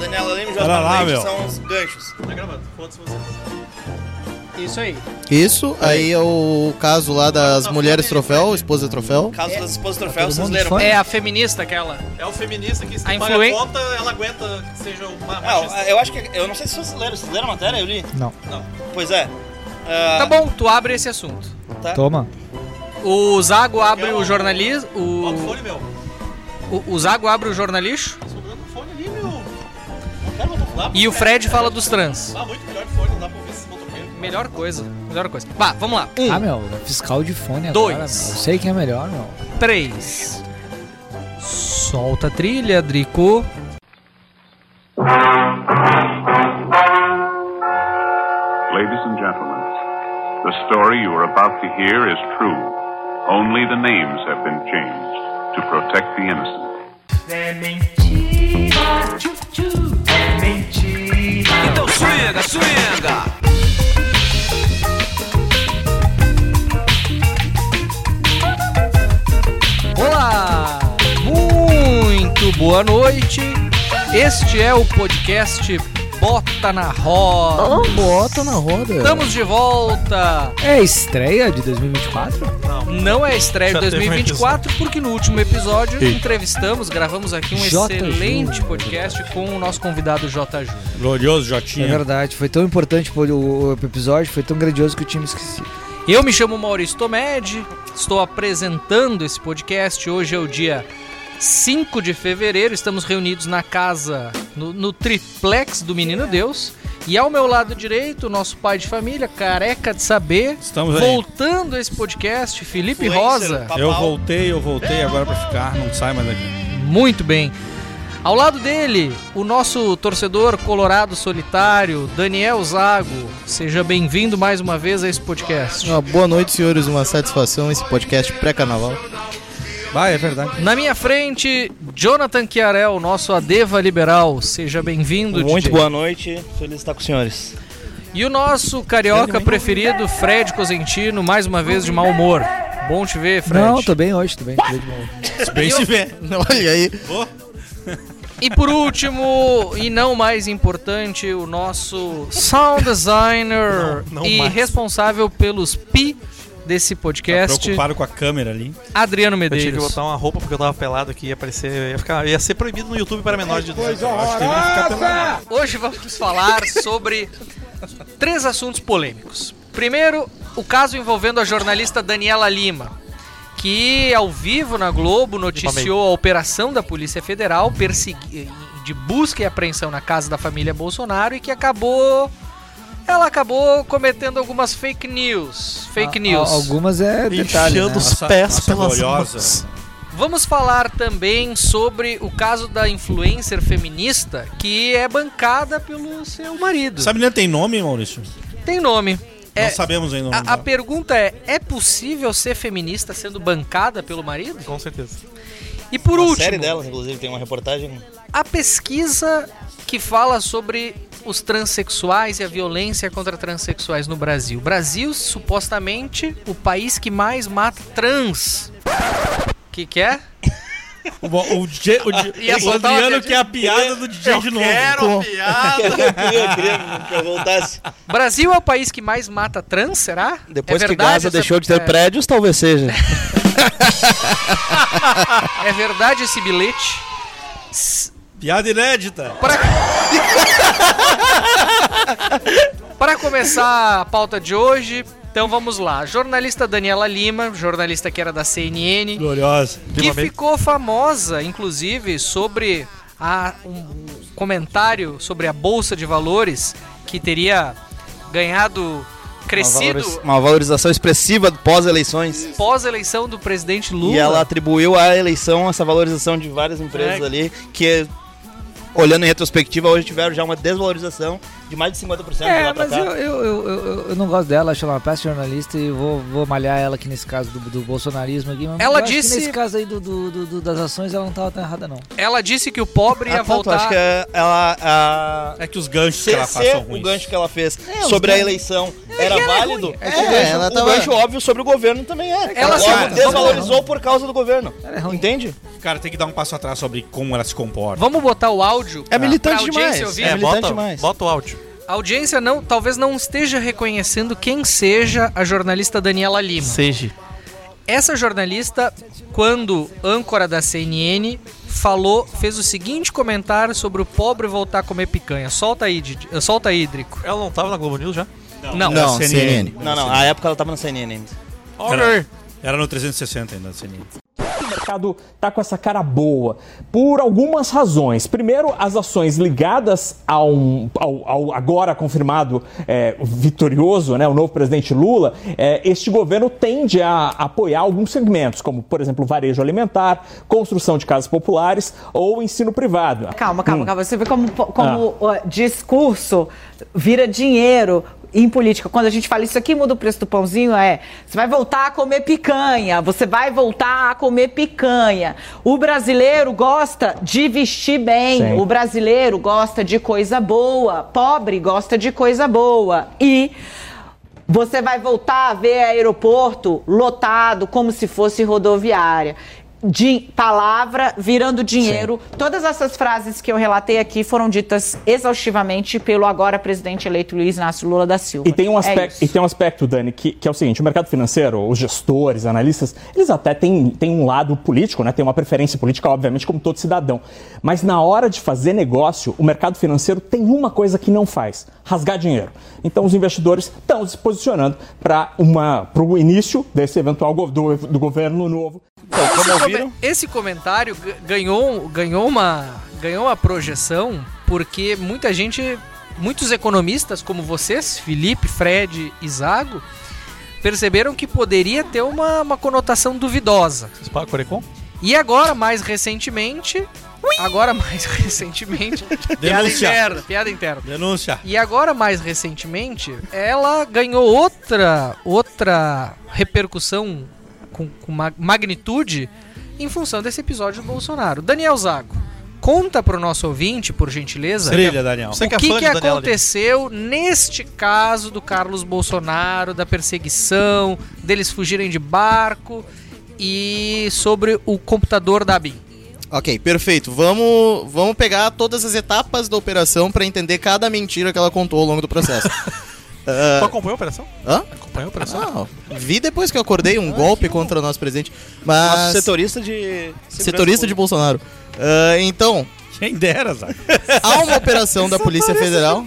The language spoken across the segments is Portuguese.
Daniela Lima e lá, Leite meu. são os ganchos. Tá gravando, foda-se vocês. Isso aí. Isso, aí é o caso lá das mulheres troféu, esposa troféu. Caso das esposas troféu, todo vocês mundo leram. fã? É a feminista aquela. É o feminista que se A paga influen- a conta, ela aguenta que seja Ah, machista. eu acho que. Eu não sei se vocês leram. Vocês leram a matéria? Eu li. Não. Não. Pois é. Ah, Tá bom, tu abre esse assunto. tá. Toma. O Zago abre o jornalismo. Bota o O, fone, meu. o, o Zago abre o jornalixo. Tá E o Fred fala dos trans. Ah, muito melhor fone, não dá pra ouvir motoqueiros. Melhor coisa. Melhor coisa. Vá, vamos lá. Um, Ah, meu, é fiscal de fone Dois. agora, meu. Eu sei que é melhor, meu. três. Solta a trilha, Drico. Ladies and gentlemen, the story you are about to hear is true. Only the names have been changed to protect the innocent. Então swinga, swinga. Olá! Muito boa noite. Este é o podcast Bota na Roda. Bota na roda. Estamos de volta. É a estreia de 2024? Não é a estreia de Já teve um 2024, porque no último episódio entrevistamos, gravamos aqui um J. excelente Júnior. podcast com o nosso convidado J. Júnior. Glorioso É Jotinha. verdade, foi tão importante o episódio, foi tão grandioso que eu tinha me esquecido. Eu me chamo Maurício Tomedi, estou apresentando esse podcast. Hoje é o dia 5 de fevereiro, estamos reunidos na casa, no, no triplex do Menino Deus. E ao meu lado direito, o nosso pai de família, careca de saber, Estamos aí. voltando a esse podcast, Felipe Rosa. Eu voltei, eu voltei agora pra ficar, não sai mais daqui. Muito bem. Ao lado dele, o nosso torcedor colorado solitário, Daniel Zago. Seja bem-vindo mais uma vez a esse podcast. Uma boa noite, senhores. Uma satisfação esse podcast pré-carnaval. Vai, é verdade. Na minha frente, Jonathan Chiarel, nosso Adeva Liberal. Seja bem-vindo, Muito DJ. boa noite. Feliz de estar com os senhores. E o nosso carioca preferido, Fred Cosentino, mais uma vez de mau humor. Bom te ver, Fred. Não, tô bem hoje, tô bem. Tô bem de boa. Bem se vê. Olha aí. E por último, e não mais importante, o nosso sound designer Não, não e mais. responsável pelos pi desse Tá podcast, preocupado com a câmera ali. Adriano Eu tinha que Medeiros. botar uma roupa porque eu tava pelado aqui ia aparecer. Ia, ficar, ia ser proibido no YouTube para menores de 18 Acho que deveria ficar pelado. Hoje vamos falar sobre três assuntos polêmicos. Primeiro, o caso envolvendo a jornalista Daniela Lima, que ao vivo na Globo noticiou a operação da Polícia Federal persegui- de busca e apreensão na casa da família Bolsonaro e que acabou ela acabou cometendo algumas fake news, fake A- news. a- Algumas é detalhe, Enchendo né? os pés nossa pelas gloriosa. mãos. Vamos falar também sobre o caso da influencer feminista que é bancada pelo seu marido. Sabe nem tem nome, Maurício? Tem nome. É, não sabemos ainda o nome a, a dela. pergunta é: é possível ser feminista sendo bancada pelo marido? Com certeza. E por Uma último, série delas, inclusive, tem uma reportagem. a pesquisa que fala sobre os transexuais e a violência contra transexuais no Brasil. Brasil, supostamente, o país que mais mata trans. O que, que é? O, o, DJ, o, Ia o Adriano é a piada do DJ de novo. piada. eu queria, eu queria que eu voltasse. Brasil é o país que mais mata trans, será? Depois é que verdade Gaza essa- deixou de ter é- prédios, talvez seja. É verdade esse bilhete? Piada inédita. Para... Para começar a pauta de hoje, então vamos lá. Jornalista Daniela Lima, jornalista que era da CNN, Gloriosa. que ficou famosa, inclusive, sobre a, um comentário sobre a Bolsa de Valores, que teria ganhado, crescido Uma valorização expressiva pós-eleições. pós-eleição do presidente Lula. E ela atribuiu à eleição essa valorização de várias empresas É. ali, que olhando em retrospectiva, hoje tiveram já uma desvalorização de mais de 50% de É, lá pra mas cá. eu, eu, eu, eu, eu não gosto dela, acho ela uma péssima jornalista e vou, vou malhar ela aqui nesse caso do, do bolsonarismo aqui. Mas Ela eu acho que disse- nesse caso aí do, do- do- do- das ações ela não tava tão errada, não. Ela disse que o pobre ia Ah, tu voltar. acha que é- ela. A... É que os ganchos que ela faz são o ruins. gancho que ela fez sobre a eleição era válido, É, o, gancho, ela o tava- gancho óbvio sobre o governo também é. Ela se- desvalorizou por causa do governo. É. Entende? Cara, tem que dar um passo atrás sobre como ela se comporta. Vamos botar o áudio É militante demais. É, militante bota, demais. bota o áudio. A audiência não, talvez não esteja reconhecendo quem seja a jornalista Daniela Lima. Seja. Essa jornalista, quando âncora da CNN, falou, fez o seguinte comentário sobre o pobre voltar a comer picanha. Solta aí, Didi, eh, solta aí, Drico. Ela não tava na Globo News já? Não. Não, CNN. CNN. Não, não, a época ela tava na CNN ainda. Era, era no 360 ainda, assim. O mercado está com essa cara boa por algumas razões. Primeiro, as ações ligadas ao, ao- ao agora confirmado é, vitorioso, né, o novo presidente Lula, é, este governo tende a apoiar alguns segmentos, como, por exemplo, varejo alimentar, construção de casas populares ou ensino privado. Calma, calma, Hum. calma. Você vê como, como ó, discurso vira dinheiro em política. Quando a gente fala isso aqui muda o preço do pãozinho, é você vai voltar a comer picanha, você vai voltar a comer picanha. O brasileiro gosta de vestir bem, Sim. o brasileiro gosta de coisa boa, pobre gosta de coisa boa. E você vai voltar a ver aeroporto lotado como se fosse rodoviária. De palavra virando dinheiro. Todas essas frases que eu relatei aqui foram ditas exaustivamente pelo agora presidente eleito Luiz Inácio Lula da Silva. E tem um É aspecto, isso. e tem um aspecto Dani, que, que é o seguinte: o mercado financeiro, os gestores, analistas, eles até têm, têm um lado político, né? Tem uma preferência política, obviamente, como todo cidadão. Mas na hora de fazer negócio, o mercado financeiro tem uma coisa que não faz: rasgar dinheiro. Então os investidores estão se posicionando para o início desse eventual go- do, do governo novo. Então, como? Come- esse comentário ganhou, ganhou, uma, ganhou uma projeção porque muita gente, muitos economistas como vocês, Felipe, Fred e Zago, perceberam que poderia ter uma, uma conotação duvidosa. E agora, mais recentemente. Agora, mais recentemente. piada interna, piada interna. Denúncia. E agora, mais recentemente, ela ganhou outra, outra repercussão com, com ma- magnitude em função desse episódio do Bolsonaro. Daniel Zago, conta pro nosso ouvinte, por gentileza, Trilha, Daniel. O que é que, aconteceu neste caso do Carlos Bolsonaro, da perseguição, deles fugirem de barco e sobre o computador da BIM. Ok, perfeito. Vamos, vamos pegar todas as etapas da operação para entender cada mentira que ela contou ao longo do processo. Tu acompanhou a operação? Hã? Acompanhou a operação? Ah, vi depois que eu acordei um golpe contra o nosso presidente. Mas. Nosso setorista de. setorista de Bolsonaro. Ah, então, Quem dera, Zago. há uma operação da Polícia Federal.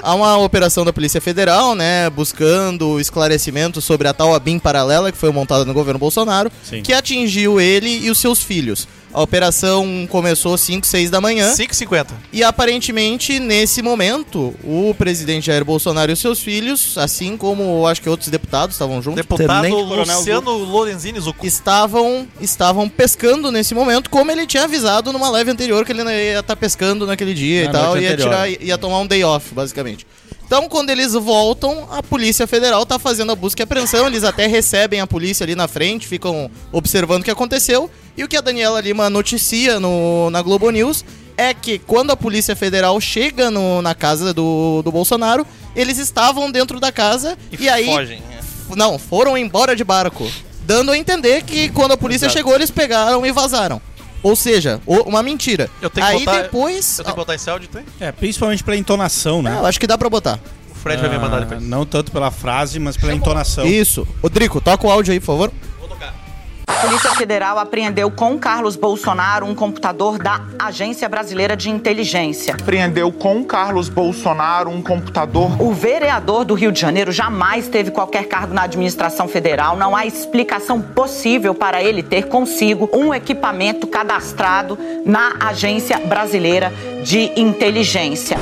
Há uma operação da Polícia Federal, né, buscando esclarecimento sobre a tal ABIN paralela que foi montada no governo Bolsonaro, Sim. que atingiu ele e os seus filhos. A operação começou 5, 6 da manhã 5,50. e aparentemente nesse momento o presidente Jair Bolsonaro e os seus filhos, assim como acho que outros deputados estavam juntos, Deputado Tenente Luciano Lorenzini Zucco. estavam estavam pescando nesse momento, como ele tinha avisado numa live anterior que ele ia estar pescando naquele dia Na e tal, ia, tirar, ia tomar um day off, basicamente. Então, quando eles voltam, a Polícia Federal tá fazendo a busca e apreensão, eles até recebem a polícia ali na frente, ficam observando o que aconteceu, e o que a Daniela Lima noticia no, na Globo News é que quando a Polícia Federal chega no- na casa do, do Bolsonaro, eles estavam dentro da casa e, aí Fogem. é. F- Não, foram embora de barco. Dando a entender que quando a polícia Exato. chegou, eles pegaram e vazaram. Ou seja, uma mentira. Eu tenho que Aí botar- depois. Eu tenho que botar esse áudio, tem? É, principalmente pela entonação, né? Ah, eu acho que dá pra botar. O Fred vai me mandar Ah, depois. Não tanto pela frase, mas pela entonação. Isso. Rodrigo, toca o áudio aí, por favor. A Polícia Federal apreendeu com Carlos Bolsonaro um computador da Agência Brasileira de Inteligência. Apreendeu com Carlos Bolsonaro um computador. O vereador do Rio de Janeiro jamais teve qualquer cargo na administração federal. Não há explicação possível para ele ter consigo um equipamento cadastrado na Agência Brasileira de Inteligência.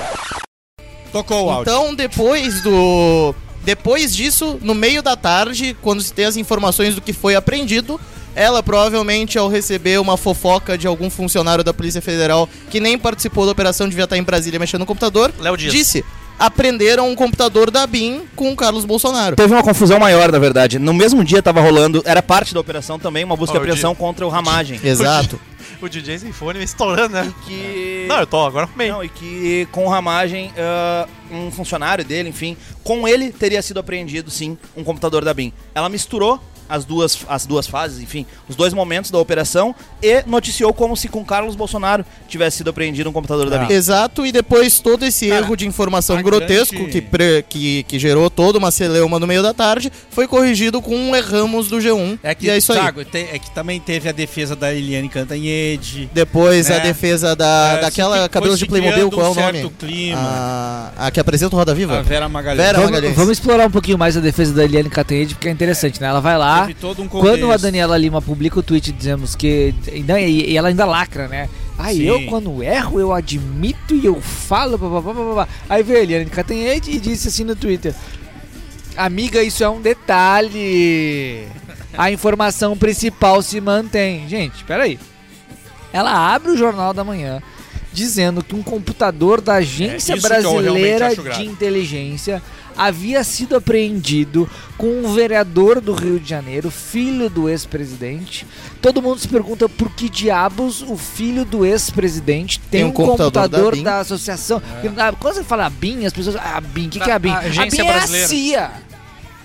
Tocou o áudio. Então, depois do. Depois disso, no meio da tarde, quando se tem as informações do que foi apreendido, ela provavelmente, ao receber uma fofoca de algum funcionário da Polícia Federal que nem participou da operação, devia estar em Brasília mexendo no computador, disse: apreenderam um computador da BIM com o Carlos Bolsonaro. Teve uma confusão maior, na verdade. No mesmo dia tava rolando, era parte da operação também, uma busca e apreensão contra o Ramagem. Exato. O DJ sem fone estourando, né? Que... Não, eu tô, agora arrumei. Não, e que com Ramagem, ah, um funcionário dele, enfim, com ele teria sido apreendido, sim, um computador da BIM. Ela misturou as duas, as duas fases, enfim, os dois momentos da operação e noticiou como se com Carlos Bolsonaro tivesse sido apreendido um computador da BIM. Exato, e depois todo esse Cara, erro de informação a grotesco grande- que, pre- que, que gerou toda uma celeuma no meio da tarde foi corrigido com um erramos do G1. É que, e é isso aí. Thiago, tem- é que também teve a defesa da Eliane Cantanhede. Depois a né? defesa da, É, daquela cabelo de Playmobil, qual é o um certo nome? clima. A, a que apresenta o Roda Viva? A Vera Magalhães. Vera Vamos, Magalhães. vamos explorar um pouquinho mais a defesa da Eliane Cantanhede, porque é interessante, né? Ela vai lá, Todo um quando a. Daniela Lima publica o tweet dizemos que... E, não, e- ela ainda lacra, né? Aí Sim. eu, quando erro, eu admito e eu falo... Blá, blá, blá, blá. Aí veio a Eliane Cantanhede e disse assim no Twitter... Amiga, isso é um detalhe. A informação principal se mantém. Gente, peraí. Ela abre o Jornal da Manhã dizendo que um computador da Agência É, eu realmente Brasileira de Inteligência havia sido apreendido com um vereador do Rio de Janeiro, filho do ex-presidente. Todo mundo se pergunta por que diabos o filho do ex-presidente tem, um computador, da, BIM. associação. Porque, ah, Quando você fala BIM, as pessoas. Ah, BIM, o que, que é a BIM? A A, Agência BIM é a. CIA.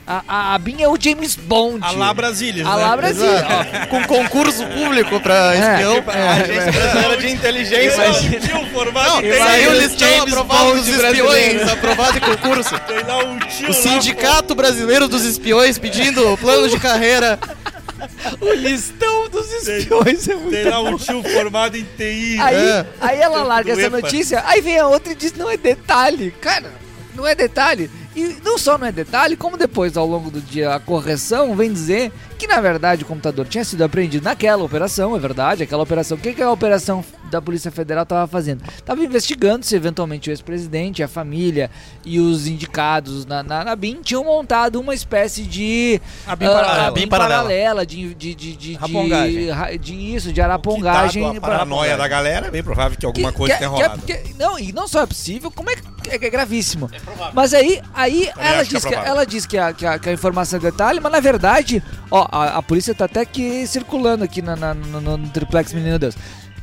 A, a, a BIM é o James Bond. A lá Brasília. A né? lá Brasília. Exato. com concurso público pra É, espião. A Agência Brasileira de Inteligência. Tio formado Não, em saiu o listão aprovado dos espiões, aprovado em concurso. Tem lá um tio O lá, Sindicato Brasileiro dos Espiões pedindo plano de carreira. O listão dos espiões é muito Tem lá um tio formado em TI. Aí, É. aí ela larga Do essa EPA. notícia, aí vem a outra e diz, não é detalhe. Cara, não é detalhe. E não só não é detalhe, como depois, ao longo do dia, a correção vem dizer que, na verdade, o computador tinha sido apreendido naquela operação, é verdade, aquela operação. O que, que a operação da Polícia Federal estava fazendo? Estava investigando se, eventualmente, o ex-presidente, a família e os indicados na, na, na BIM tinham montado uma espécie de... A BIM ah, paralela. a BIM paralela. paralela, de, de, de, de, de, de isso, de arapongagem. a paranoia da galera, é bem provável que alguma coisa tenha que é rolado. porque- não, e não só é possível, como é, que- é, que é gravíssimo. Mas aí, aí ela, que é diz que, provável. ela diz que a, que, a, que a informação é detalhe, mas na verdade, ó, a, a polícia tá até que circulando aqui na, na- no, no- triplex Menino Deus.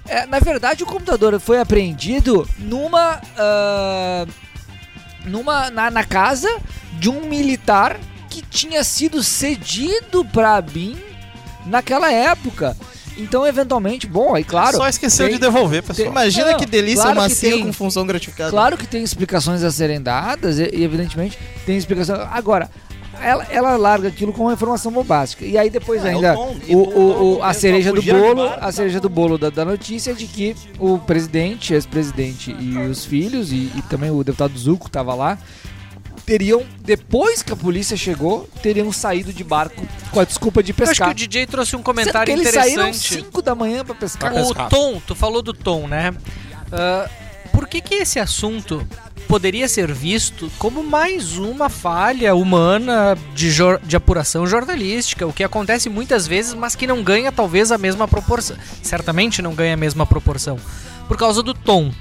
É, na verdade, o computador foi apreendido numa. ah, numa na, na casa de um militar que tinha sido cedido pra BIM naquela época. Então, eventualmente, bom, aí claro. Só esqueceu tem- de devolver, pessoal. Imagina Não, que delícia claro uma que senha tem. com função gratificada. Claro que tem explicações a serem dadas, e, e evidentemente tem explicação. Agora, ela, ela larga aquilo com uma informação bombástica. E aí depois Ah, é o ainda tom. o, o- o- no a contexto, cereja do bolo, a cereja do bolo da, da notícia é de que o presidente, ex-presidente e os filhos, e, e também o deputado Zuco estava lá, teriam, depois que a polícia chegou, teriam saído de barco com a desculpa de Eu acho que pescar. o DJ trouxe um comentário que eles saíram interessante. 5 da manhã pra pescar. O pescar. tom, tu falou do tom, né? Ah, por que que esse assunto poderia ser visto como mais uma falha humana de, de apuração jornalística, o que acontece muitas vezes, mas que não ganha talvez a mesma proporção. Certamente não ganha a mesma proporção, por causa do tom.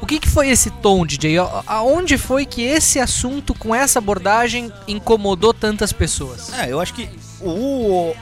O que, que foi esse tom, DJ? Aonde foi que esse assunto com essa abordagem incomodou tantas pessoas? É, eu acho que o,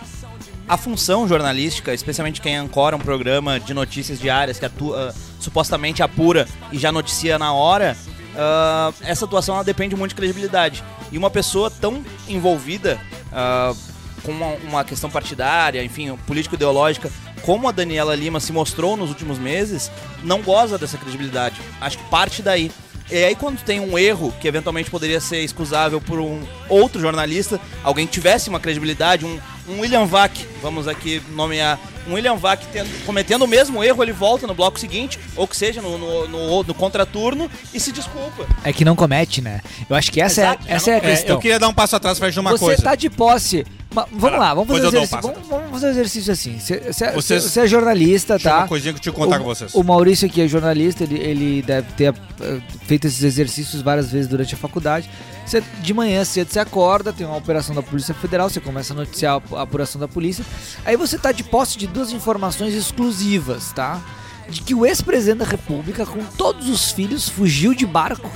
a função jornalística, especialmente quem ancora um programa de notícias diárias que atua, supostamente apura e já noticia na hora, ah, essa atuação depende muito de credibilidade. E uma pessoa tão envolvida ah, com uma, uma questão partidária, enfim, político-ideológica, como a Daniela Lima se mostrou nos últimos meses, não goza dessa credibilidade. Acho que parte daí. E aí quando tem um erro que eventualmente poderia ser excusável por um outro jornalista, alguém que tivesse uma credibilidade, um, um William Vac, vamos aqui nomear, um William Vac tendo- cometendo o mesmo erro, ele volta no bloco seguinte, ou que seja, no, no, no, no contraturno, e se desculpa. É que não comete, né? Eu acho que essa Exato, é, essa é a É, questão. eu queria dar um passo atrás pra de uma você coisa. tá de posse. Ma- vamos lá, vamos fazer, um exercício, vamos, vamos fazer um exercício assim. Você, você- Vocês- você é jornalista, tá? uma coisinha que eu tinha que contar o, com vocês. O Maurício aqui é jornalista, ele, ele deve ter eh, feito esses exercícios várias vezes durante a faculdade. Você, de manhã cedo você acorda, tem uma operação da Polícia Federal, você começa a noticiar a, apuração da polícia. Aí você tá de posse de duas informações exclusivas, tá? De que o ex-presidente da República, com todos os filhos, fugiu de barco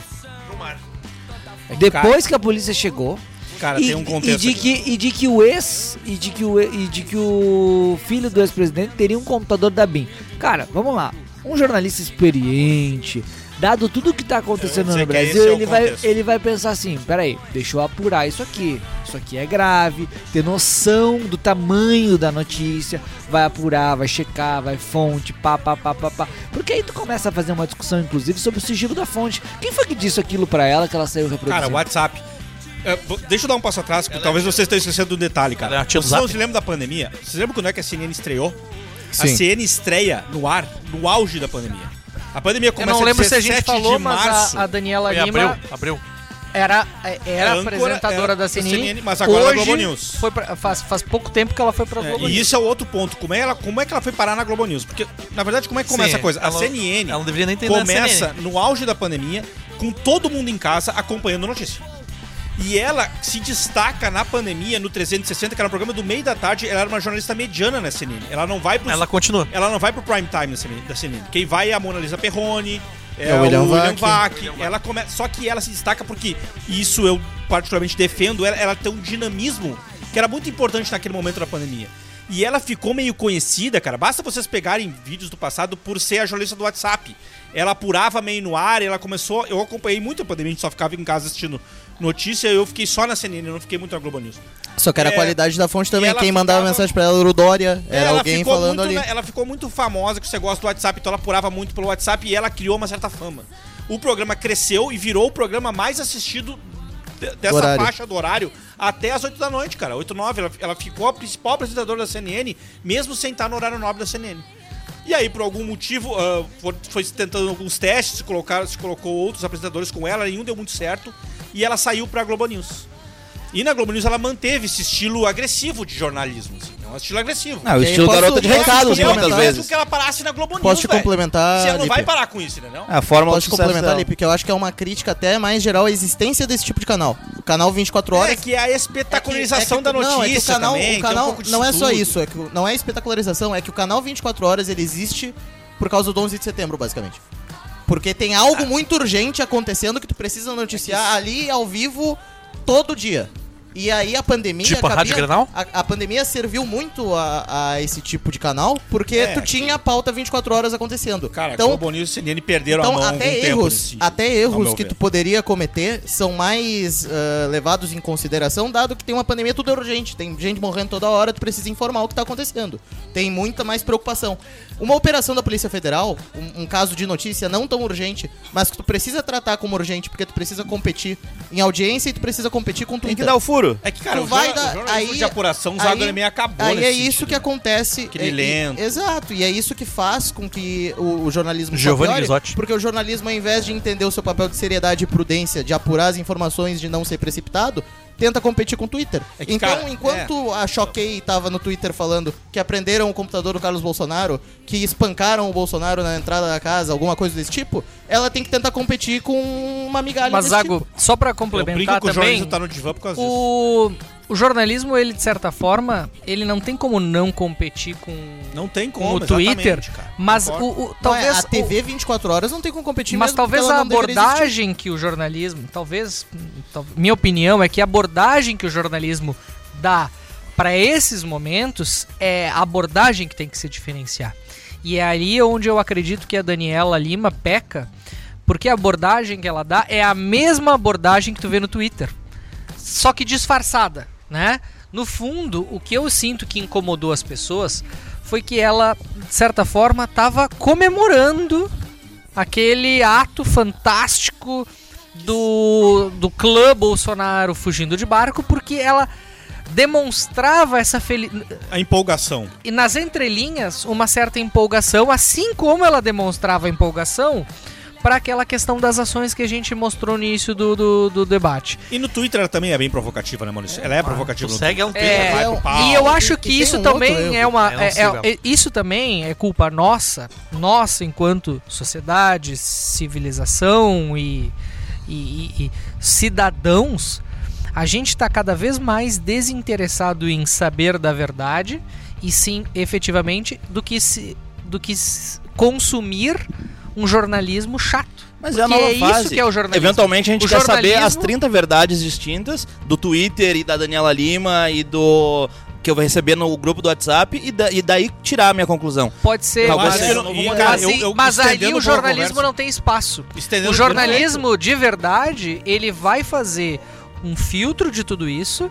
É que, Depois que a polícia chegou. Cara, e, tem um e de que e de que o ex e de que o e de que o filho do ex-presidente teria um computador da BIM. Cara, vamos lá. Um jornalista experiente, dado tudo que tá acontecendo no Brasil, é o ele vai ele vai pensar assim, peraí, deixa eu apurar isso aqui. Isso aqui é grave, ter noção do tamanho da notícia, vai apurar, vai checar, vai fonte, pá, pá, pá, pá, pá. Porque aí tu começa a fazer uma discussão, inclusive, sobre o sigilo da fonte. Quem foi que disse aquilo pra ela que ela saiu reproduzindo? Cara, WhatsApp. É, deixa eu dar um passo atrás, porque talvez vocês estejam esquecendo do detalhe, cara. Ela é a Vocês não Zap. se lembram da pandemia? Vocês lembram quando é que a CNN estreou? A Sim. CNN estreia no ar, no auge da pandemia. A pandemia Eu começa não lembro se a 17 gente falou, de mas março. a, a Daniela Foi Lima abril, abril. era, era âncora, apresentadora era da CNN. CNN, mas agora Hoje é Globo News. Foi pra- faz, faz pouco tempo que ela foi pra É, Globo e News. isso é o outro ponto. Como é, ela, como é que ela foi parar na Globo News? Porque, na verdade, como é que começa Sim, a coisa? A ela- CNN ela não deveria nem ter começa CNN. no auge da pandemia, com todo mundo em casa acompanhando a notícia. E ela se destaca na pandemia, no 360, que era um programa do meio da tarde, ela era uma jornalista mediana na CNN. Ela não vai pro Ela continua. ela não vai pro prime time da CNN. Quem vai é a Mona Lisa Perrone, é, É o o William William, Vac. Vac. Ela come... Só que ela se destaca porque, e isso eu particularmente defendo, ela, ela tem um dinamismo que era muito importante naquele momento da pandemia. E ela ficou meio conhecida, cara. Basta vocês pegarem vídeos do passado por ser a jornalista do WhatsApp. Ela apurava meio no ar, ela começou. Eu acompanhei muito a pandemia, a gente só ficava em casa assistindo notícia. Eu fiquei só na CNN, eu não fiquei muito na Globo News. Só que era a É, qualidade da fonte também. Quem mandava ficava- mensagem pra ela era o Dória, era ela alguém falando muito, ali. Ela ficou muito famosa com esse negócio do WhatsApp, então ela apurava muito pelo WhatsApp e ela criou uma certa fama. O programa cresceu e virou o programa mais assistido de- dessa Horário. faixa do horário até as 8 da noite, cara. 8, 9. Ela, ela ficou a principal apresentadora da CNN, mesmo sem estar no horário nobre da CNN. E aí, por algum motivo, ah, foi, tentando alguns testes, se, colocaram, se colocou outros apresentadores com ela, nenhum deu muito certo, e ela saiu pra Globo News. E na Globo News ela manteve esse estilo agressivo de jornalismo, assim, é um estilo agressivo. Ah, o estilo posso- garota de posso recados, complementar? muitas Mesmo vezes. que ela parasse na Globo News, Posso te complementar, Você não vai Lipe? parar com isso, entendeu? É a fórmula Posso te complementar, dela. Lipe, que eu acho que é uma crítica até mais geral à existência desse tipo de canal. O canal 24 horas. É que é a espetacularização É que- da notícia não, é que o canal, também, o um canal disso não é só isso, é que não é espetacularização, é que o canal 24 horas ele existe por causa do 11 de setembro, basicamente. Porque tem Ah. algo muito urgente acontecendo que tu precisa noticiar ali ao vivo todo dia. E aí a pandemia Tipo a Rádio Grenal? a, a pandemia serviu muito a, a esse tipo de canal, porque É, tu tinha a pauta 24 horas acontecendo. Cara, então, Globo News e CNN perderam então, a mão até tempo erros, nesse sentido, até erros que ver. tu poderia cometer são mais ah, levados em consideração, dado que tem uma pandemia tudo é urgente, tem gente morrendo toda hora, tu precisa informar o que tá acontecendo. Tem muita mais preocupação. Uma operação da Polícia Federal, um, um caso de notícia não tão urgente, mas que tu precisa tratar como urgente porque tu precisa competir em audiência e tu precisa competir com Tem que dar o furo. É que, cara, Tu o, vai dar- o aí- de apuração, o aí- Zagreb acabou Aí é isso sentido, que né? acontece. Aquele é- e- lento. exato, e é isso que faz com que o, o jornalismo Giovanni Grisotti. Porque o jornalismo, ao invés de entender o seu papel de seriedade e prudência, de apurar as informações, de não ser precipitado, tenta competir com o Twitter. É que, então, cara, enquanto a Choquei tava no Twitter falando que aprenderam o computador do Carlos Bolsonaro, que espancaram o Bolsonaro na entrada da casa, alguma coisa desse tipo, ela tem que tentar competir com uma migalha Mas, desse Zago, tipo. só pra Eu brinco complementar que o também, jornalismo tá no divã por causa disso. O, jornalismo, ele, de certa forma, ele não tem como não competir com, Não tem com como, o Twitter, cara. mas o, o- Não, é, talvez... a o- TV 24 horas não tem como competir Mas talvez a não abordagem que o jornalismo, talvez, tal- minha opinião é que a abordagem que o jornalismo dá para esses momentos é a abordagem que tem que se diferenciar. E é ali onde eu acredito que a Daniela Lima peca, porque a abordagem que ela dá é a mesma abordagem que tu vê no Twitter, só que disfarçada, né? No fundo, o que eu sinto que incomodou as pessoas foi que ela, de certa forma, estava comemorando aquele ato fantástico do, do clã Bolsonaro fugindo de barco, porque ela demonstrava essa felicidade. A empolgação. E nas entrelinhas, uma certa empolgação, assim como ela demonstrava empolgação para aquela questão das ações que a gente mostrou no início do, do, do debate. E no Twitter ela também é bem provocativa, né, Maurício? Ela é provocativa segue há um tempo. É, vai é pro um- pau. E eu acho que e isso um também é uma. É- é- é- isso também é culpa nossa, nossa enquanto sociedade, civilização e, e- e- e cidadãos. A gente está cada vez mais desinteressado em saber da verdade e sim, efetivamente, do que, se, do que consumir um jornalismo chato. Mas é a nova é isso fase. que é o jornalismo. Eventualmente a gente O quer saber as jornalismo- 30 verdades distintas do Twitter e da Daniela Lima e do que eu vou receber no grupo do WhatsApp e, da- e daí tirar a minha conclusão. Pode ser, Talvez mas, eu um não- e, modelo. cara, mas, eu- eu mas aí estendendo o jornalismo conversa. não tem espaço. Estendendo O jornalismo de verdade, ele vai fazer um filtro de tudo isso.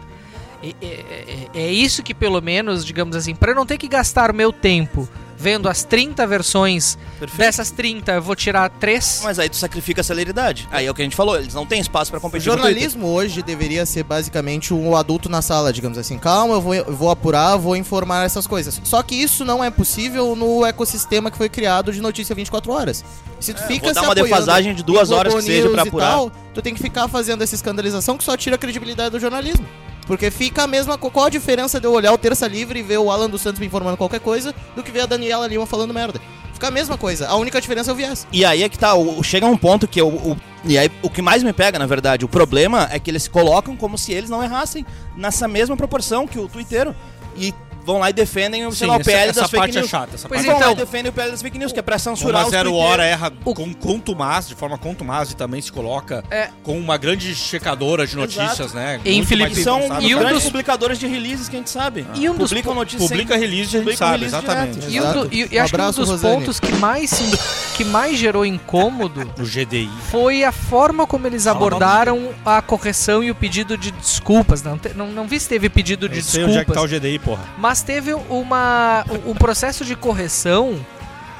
E- É, é- é isso que, pelo menos, digamos assim, para eu não ter que gastar meu tempo vendo as 30 versões, Perfeito. dessas 30 eu vou tirar 3. Mas aí tu sacrifica a celeridade. Aí é o que a gente falou, eles não têm espaço pra O competir no Twitter. jornalismo hoje deveria ser basicamente um adulto na sala, digamos assim. Calma, eu vou, eu vou apurar, vou informar essas coisas. Só que isso não é possível no ecossistema que foi criado de notícia 24 horas. Se tu fica vou dar se uma defasagem de duas horas que seja pra apurar. tal, tu tem que ficar fazendo essa escandalização que só tira a credibilidade do jornalismo. Porque fica a mesma. Qual a diferença de eu olhar o Terça Livre e ver o Alan dos Santos me informando qualquer coisa do que ver a Daniela Lima falando merda? Fica a mesma coisa. A única diferença é o viés. E aí é que tá, o- chega um ponto que eu, o, e aí o que mais me pega, na verdade, o problema é que eles se colocam como se eles não errassem nessa mesma proporção que o Twitter. E vão lá e defendem o, sei lá, o essa, PL essa das fake parte é news. chata. Essa Pois parte Vão lá então. e defendem o PL das fake news, que é pra censurar os zero hora erra com contumaz, de forma contumaz, e também se coloca É. com uma grande checadora de notícias, Exato. né? E Muito infeliz- mais E são. E um grandes dos- publicadores de releases que a gente sabe. E um dos Publicam po- notícias Publica sem- release, a gente sabe, exatamente. E, um e- acho que um dos pontos que mais, sim- que mais gerou incômodo No GDI. foi a forma como eles abordaram a correção e o pedido de desculpas. Não, te- não, não vi se teve pedido de Eu sei onde é que tá o desculpas, GDI, porra. mas teve uma, um processo de correção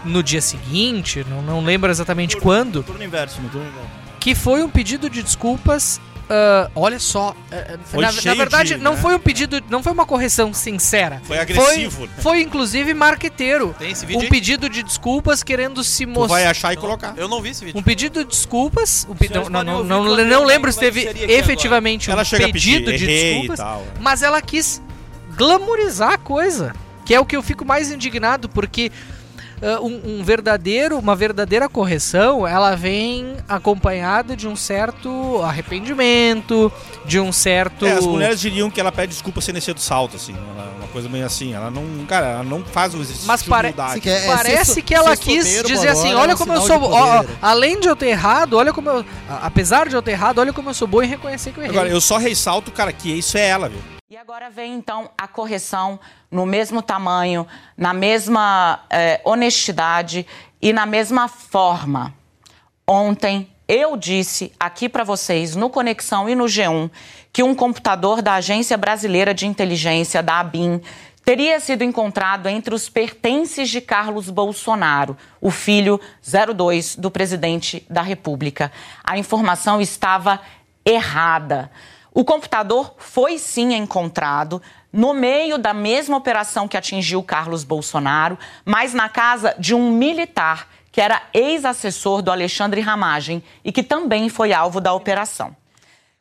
no dia seguinte, não, não lembro exatamente quando, Turno inverso, no turno inverso. que foi um pedido de desculpas. Ah, olha só, Foi na, na verdade de, não né? foi um pedido, não foi uma correção sincera. Foi agressivo. Foi, foi inclusive marqueteiro. Tem esse vídeo Um aí? pedido de desculpas querendo se mostrar. vai achar e colocar. Eu não vi esse vídeo. Um pedido de desculpas. Um pe- não, não, não, não, não eu lembro se teve efetivamente Ela um pedido de desculpas, tal. é. mas ela quis glamorizar a coisa. Que é o que eu fico mais indignado, porque ah, um, um verdadeiro, uma verdadeira correção, ela vem acompanhada de um certo arrependimento, de um certo. É, as mulheres diriam que ela pede desculpa sem descer do salto, assim. Ela, uma coisa meio assim. Ela não, cara, ela não faz o exercício Mas de pare- quer- é, Parece que ela quis dizer assim, olha é um como eu sou, ó, além de eu ter errado, olha como eu, apesar de eu ter errado, olha como eu sou bom em reconhecer que eu errei. Agora, eu só ressalto, cara, que isso é ela, viu? E agora vem então a correção no mesmo tamanho, na mesma eh, honestidade e na mesma forma. Ontem eu disse aqui para vocês no Conexão e no G1 que um computador da Agência Brasileira de Inteligência, da ABIN, teria sido encontrado entre os pertences de Carlos Bolsonaro, o filho 02 do presidente da República. A informação estava errada. O computador foi sim encontrado no meio da mesma operação que atingiu Carlos Bolsonaro, mas na casa de um militar que era ex-assessor do Alexandre Ramagem e que também foi alvo da operação.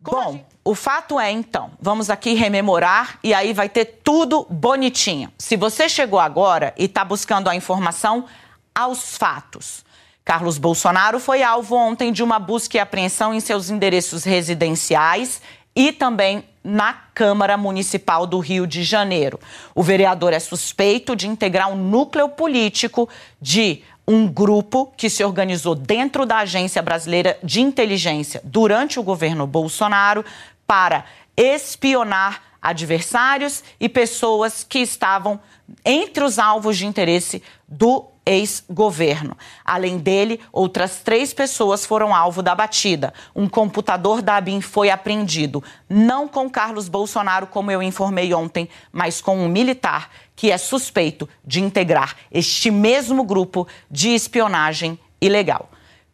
Bom, o fato é então, vamos aqui rememorar e aí vai ter tudo bonitinho. Se você chegou agora e está buscando a informação, aos fatos. Carlos Bolsonaro foi alvo ontem de uma busca e apreensão em seus endereços residenciais e também na Câmara Municipal do Rio de Janeiro. O vereador é suspeito de integrar um núcleo político de um grupo que se organizou dentro da Agência Brasileira de Inteligência durante o governo Bolsonaro para espionar adversários e pessoas que estavam entre os alvos de interesse do ex-governo. Além dele, outras três pessoas foram alvo da batida. Um computador da ABIN foi apreendido, não com Carlos Bolsonaro, como eu informei ontem, mas com um militar que é suspeito de integrar este mesmo grupo de espionagem ilegal.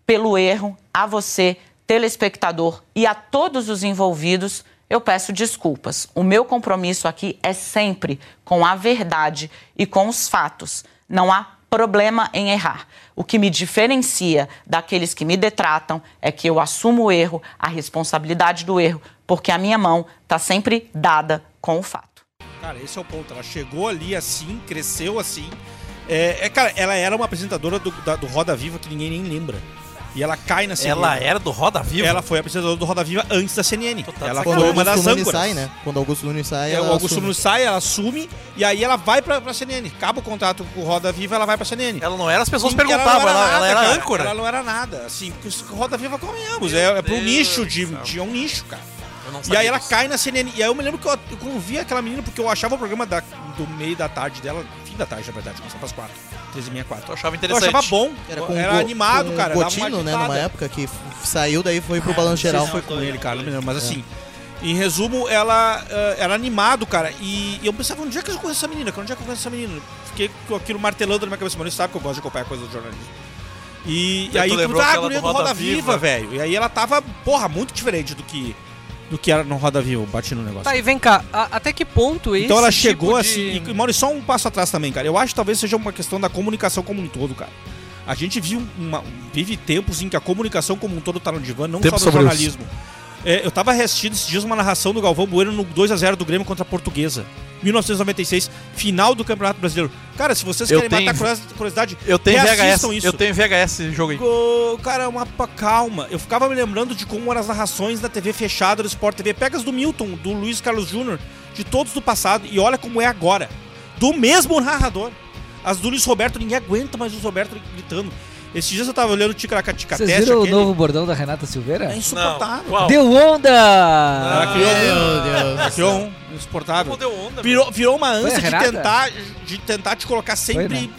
Pelo erro, a você, telespectador, e a todos os envolvidos, eu peço desculpas. O meu compromisso aqui é sempre com a verdade e com os fatos. Não há problema em errar. O que me diferencia daqueles que me detratam é que eu assumo o erro, a responsabilidade do erro, porque a minha mão está sempre dada com o fato. Cara, esse é o ponto. Ela chegou ali assim, cresceu assim. É, é, cara, ela era uma apresentadora do, da- do Roda Viva que ninguém nem lembra. E ela cai na CNN. Ela era do Roda Viva? Ela foi apresentadora do Roda Viva antes da CNN. ela foi uma das Augusto Nunes âncoras. sai, né? Quando o Augusto Nunes sai, É, ela o Augusto assume. Nunes sai, ela assume, e aí ela vai pra, pra CNN. Acaba o contrato com o Roda Viva, ela vai pra CNN. Ela não era, as pessoas Sim, perguntavam, não ela, ela era cara. âncora. Ela não era nada. Assim, porque Roda Viva convenhamos. É, é pro Deus nicho de, céu. de. É um nicho, cara. Eu E aí ela disso. cai na CNN. E aí eu me lembro que eu, eu vi aquela menina, porque eu achava o programa da- do meio da tarde dela, fim da tarde, na verdade, começava às quatro. 13 e meia, quatro. Eu achava Eu interessante. achava bom. Era, Era, com o Go- animado, com o cara. Gotino, né? Numa época que saiu, daí foi pro Balanço Geral. Se foi com ele, cara, não me lembro, mas assim. Em resumo, ela eh, era animado, cara. E, e eu pensava, onde é que eu conheço essa menina? cara? Onde é que eu conheço essa menina? Fiquei com aquilo martelando na minha cabeça, mas ele sabe que eu gosto de acompanhar coisa do jornalismo. E, e aí, lembrou ah, aquela guria do do Roda, Roda Viva, Viva. velho. E aí ela tava, porra, muito diferente do que, do que era no Roda Viva, bati no negócio. Tá, e vem cá, a- até que ponto esse Então ela tipo chegou de- assim, e Mauro, só um passo atrás também, cara. Eu acho que talvez seja uma questão da comunicação como um todo, cara. A gente viu uma- vive tempos em que a comunicação como um todo tá no divã, não Tempo só do jornalismo. É, eu tava assistindo esses dias uma narração do Galvão Bueno no 2x0 do Grêmio contra a Portuguesa. 1996, final do Campeonato Brasileiro. Cara, se vocês Eu querem tenho- matar curiosi- curiosidade, Eu tenho VHS, isso. eu tenho VHS esse jogo aí. Go- Cara, uma pa- calma. Eu ficava me lembrando de como eram as narrações da TV fechada do Sport TV. Pega as do Milton, do Luiz Carlos Júnior, de todos do passado, e olha como é agora. Do mesmo narrador. As do Luiz Roberto, ninguém aguenta mais o Luiz Roberto gritando. Esses dias eu tava olhando o Ticaracatica Vocês viram o aquele- novo bordão da Renata Silveira? É insuportável. Deu onda! Ela criou, Meu Deus. criou um insuportável. Como deu onda, Virou, virou uma ânsia de tentar, de tentar te colocar sempre né?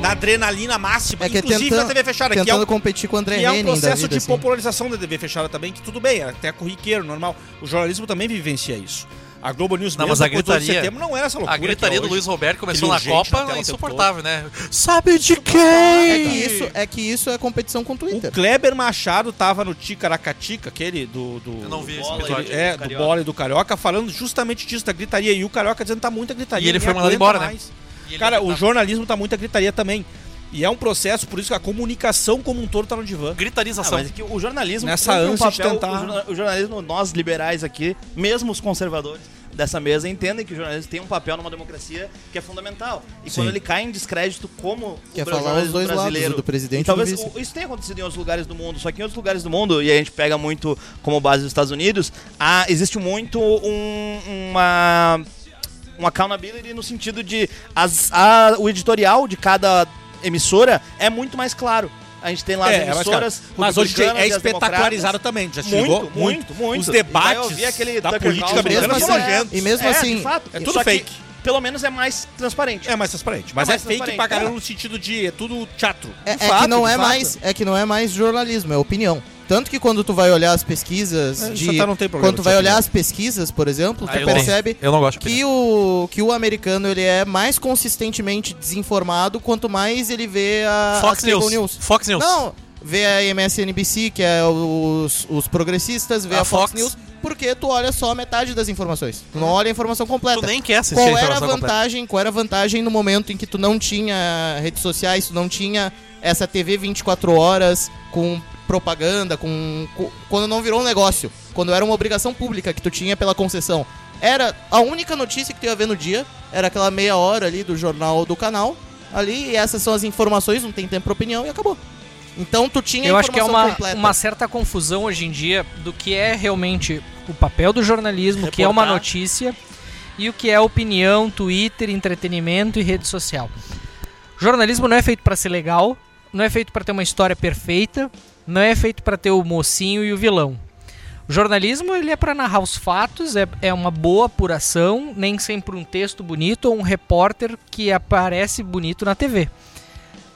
na adrenalina máxima, É que é inclusive tentando- na TV fechada, que é Tentando um competir com o André E é um Henning da processo vida, de assim. popularização da TV fechada também, que tudo bem, é até corriqueiro, normal. O jornalismo também vivencia isso. A Globo News Não, mesmo, mas a depois do 11 de gritaria- setembro, não era essa loucura A gritaria que é do. Luiz Roberto começou na Copa, o é insuportável, né? Sabe de quem? É que, isso, é que isso é competição com o O Twitter. Kleber Machado tava no Ticaracatica, aquele do... do Eu não vi esse Bola, episódio. É, Do do. Bola e do Carioca, falando justamente disso, da gritaria. E o Carioca dizendo que tá muita gritaria. E ele foi mandado embora, né? mais. Ele Cara, tá- o jornalismo tá muita gritaria também. E é um processo, por isso que a comunicação como um todo tá no divã. Ah, Gritarização. mas é que o jornalismo Nessa cumpre um ânsia de papel- tentar- o, o jornalismo, nós liberais aqui, mesmo os conservadores dessa mesa, entendem que o jornalismo tem um papel numa democracia que é fundamental. E Sim. quando ele cai em descrédito como Quer o falar os dois lados, brasileiro, do presidente e talvez o- isso tenha acontecido em outros lugares do mundo, só que em outros lugares do mundo, e a gente pega muito como base dos Estados Unidos, há, existe muito um- uma um accountability no sentido de as, a- o editorial de cada emissora é muito mais claro. A gente tem lá É, as é emissoras Mas hoje é espetacularizado também, já se Muito, muito, muito. Os debates aquele da Tucker política americana mesmo são assim- nojentos. e mesmo É, assim- fato. é tudo fake. pelo menos é mais transparente. É mais transparente. Mas É é, fake pra caramba é. no sentido de é tudo teatro. É, De é fato, que não é fato. mais, é que não é mais jornalismo, é opinião. Tanto que quando tu vai olhar as pesquisas É, de até não tem problema quando tu vai olhar as pesquisas, por exemplo, Ah, tu eu não- percebe Eu não gosto de que o que o americano ele é mais consistentemente desinformado quanto mais ele vê a Fox a cable News. Fox News. Não, vê a MSNBC, que é os, os progressistas, vê A a, Fox, Fox. News, porque tu olha só metade das informações. Tu não olha a informação completa. Tu nem quer assistir Qual a era a informação completa. vantagem? Qual era a vantagem no momento em que tu não tinha redes sociais, tu não tinha essa TV 24 horas com propaganda, com, com- quando não virou um negócio, quando era uma obrigação pública que tu tinha pela concessão. Era a única notícia que tu ia ver no dia, era aquela meia hora ali do jornal do canal, ali, e essas são as informações, não tem tempo pra opinião e acabou. Então tu tinha Eu acho que é uma, completa. uma certa confusão hoje em dia do que é realmente o papel do jornalismo, o que é uma notícia, e o que é opinião, Twitter, entretenimento e rede social. Jornalismo não é feito pra ser legal, não é feito pra ter uma história perfeita, não é feito pra ter o mocinho e o vilão. O jornalismo ele é pra narrar os fatos, é, é uma boa apuração, nem sempre um texto bonito ou um repórter que aparece bonito na TV.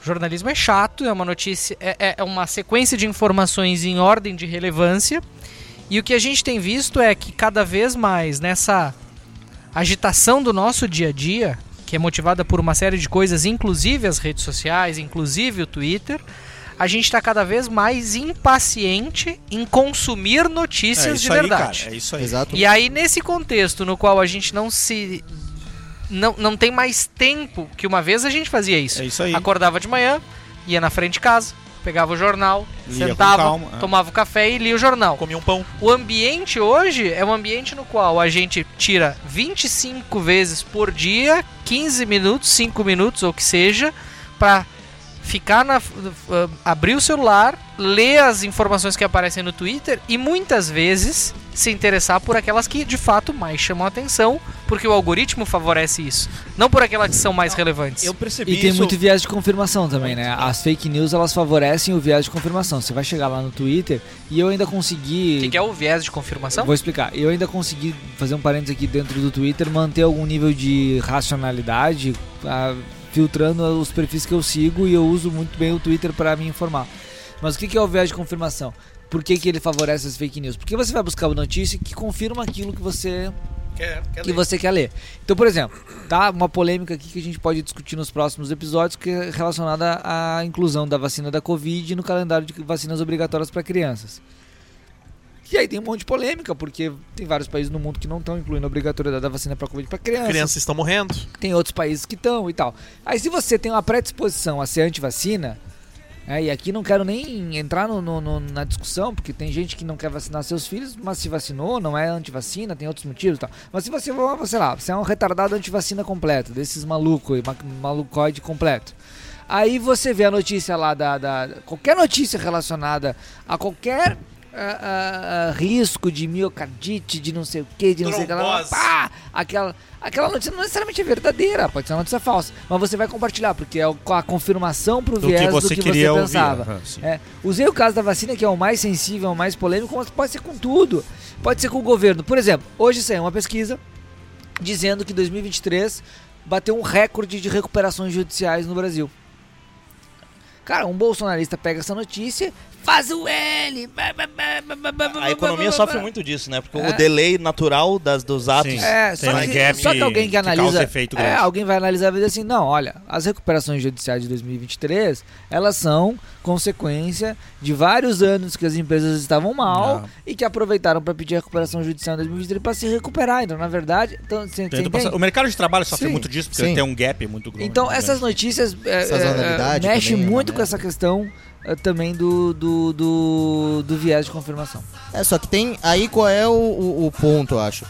Jornalismo é chato, é uma notícia, é, é- é uma sequência de informações em ordem de relevância. E o que a gente tem visto é que cada vez mais nessa agitação do nosso dia a dia, que é motivada por uma série de coisas, inclusive as redes sociais, inclusive o Twitter, a gente está cada vez mais impaciente em consumir É notícias isso de aí, verdade. cara. É isso aí. Exato. E aí, nesse contexto no qual a gente não se. Não, não tem mais tempo, que uma vez a gente fazia isso. É isso aí. Acordava de manhã, ia na frente de casa, pegava o jornal, Lia com sentava, calma, é. tomava o café e lia o jornal. Comi um pão. O ambiente hoje é um ambiente no qual a gente tira 25 vezes por dia, 15 minutos, 5 minutos ou o que seja, pra ficar na. uh, abrir o celular, ler as informações que aparecem no Twitter e muitas vezes se interessar por aquelas que de fato mais chamam a atenção, porque o algoritmo favorece isso, não por aquelas que são mais relevantes. Eu percebi E tem isso. muito viés de confirmação também, né? As fake news elas favorecem o viés de confirmação. Você vai chegar lá no Twitter e eu ainda consegui. O que, que é o viés de confirmação? Vou explicar. Eu ainda consegui fazer um parênteses aqui dentro do Twitter, manter algum nível de racionalidade, ah, filtrando os perfis que eu sigo e eu uso muito bem o Twitter para me informar. Mas o que, é o viés de confirmação? Por que, que ele favorece as fake news? Porque você vai buscar uma notícia que confirma aquilo que você que você quer ler. Então, por exemplo, tá uma polêmica aqui que a gente pode discutir nos próximos episódios que é relacionada à inclusão da vacina da Covid no calendário de vacinas obrigatórias para crianças. E aí tem um monte de polêmica, porque tem vários países no mundo que não estão incluindo a obrigatoriedade da vacina para Covid para crianças. Crianças estão morrendo. Tem outros países que estão e tal. Aí se você tem uma predisposição a ser anti-vacina, é, e aqui não quero nem entrar no- no- no- na discussão, porque tem gente que não quer vacinar seus filhos, mas se vacinou, não é anti-vacina, tem outros motivos e tal. Mas se você, for, sei lá, você é um retardado anti-vacina completo, desses malucos, ma malucoide completo. Aí você vê a notícia lá da, da- qualquer notícia relacionada a qualquer risco de miocardite, de não sei o que, de não sei o que lá, Trombose. pá, aquela, aquela notícia não necessariamente é verdadeira, pode ser uma notícia falsa, mas você vai compartilhar, porque é a confirmação pro Do que viés do você que queria você pensava. sim. É, usei o caso da vacina, que é o mais sensível, o mais polêmico, mas pode ser com tudo. Pode ser com o governo. Por exemplo, hoje saiu uma pesquisa dizendo que 2023 bateu um recorde de recuperações judiciais no Brasil. Cara, um bolsonarista pega essa notícia, faz o L. A economia sofre muito disso, né? Porque É. o delay natural das, dos atos. Sim. É, só que, gap só que alguém que que analisa. efeito é, alguém vai analisar e vai dizer assim: não, olha, as recuperações judiciais de 2023 elas são consequência de vários anos que as empresas estavam mal Não. e que aproveitaram para pedir recuperação judicial em 2023 para se recuperar. Então, na verdade, então, entende? passar- O mercado de trabalho sofre Sim, muito disso, porque sim. tem um gap muito grande. Então, essas notícias é, é, mexe também é uma muito com merda. essa questão é, também do, do, do, do viés de confirmação. É, só que tem. Aí qual é o, o, o ponto, eu acho?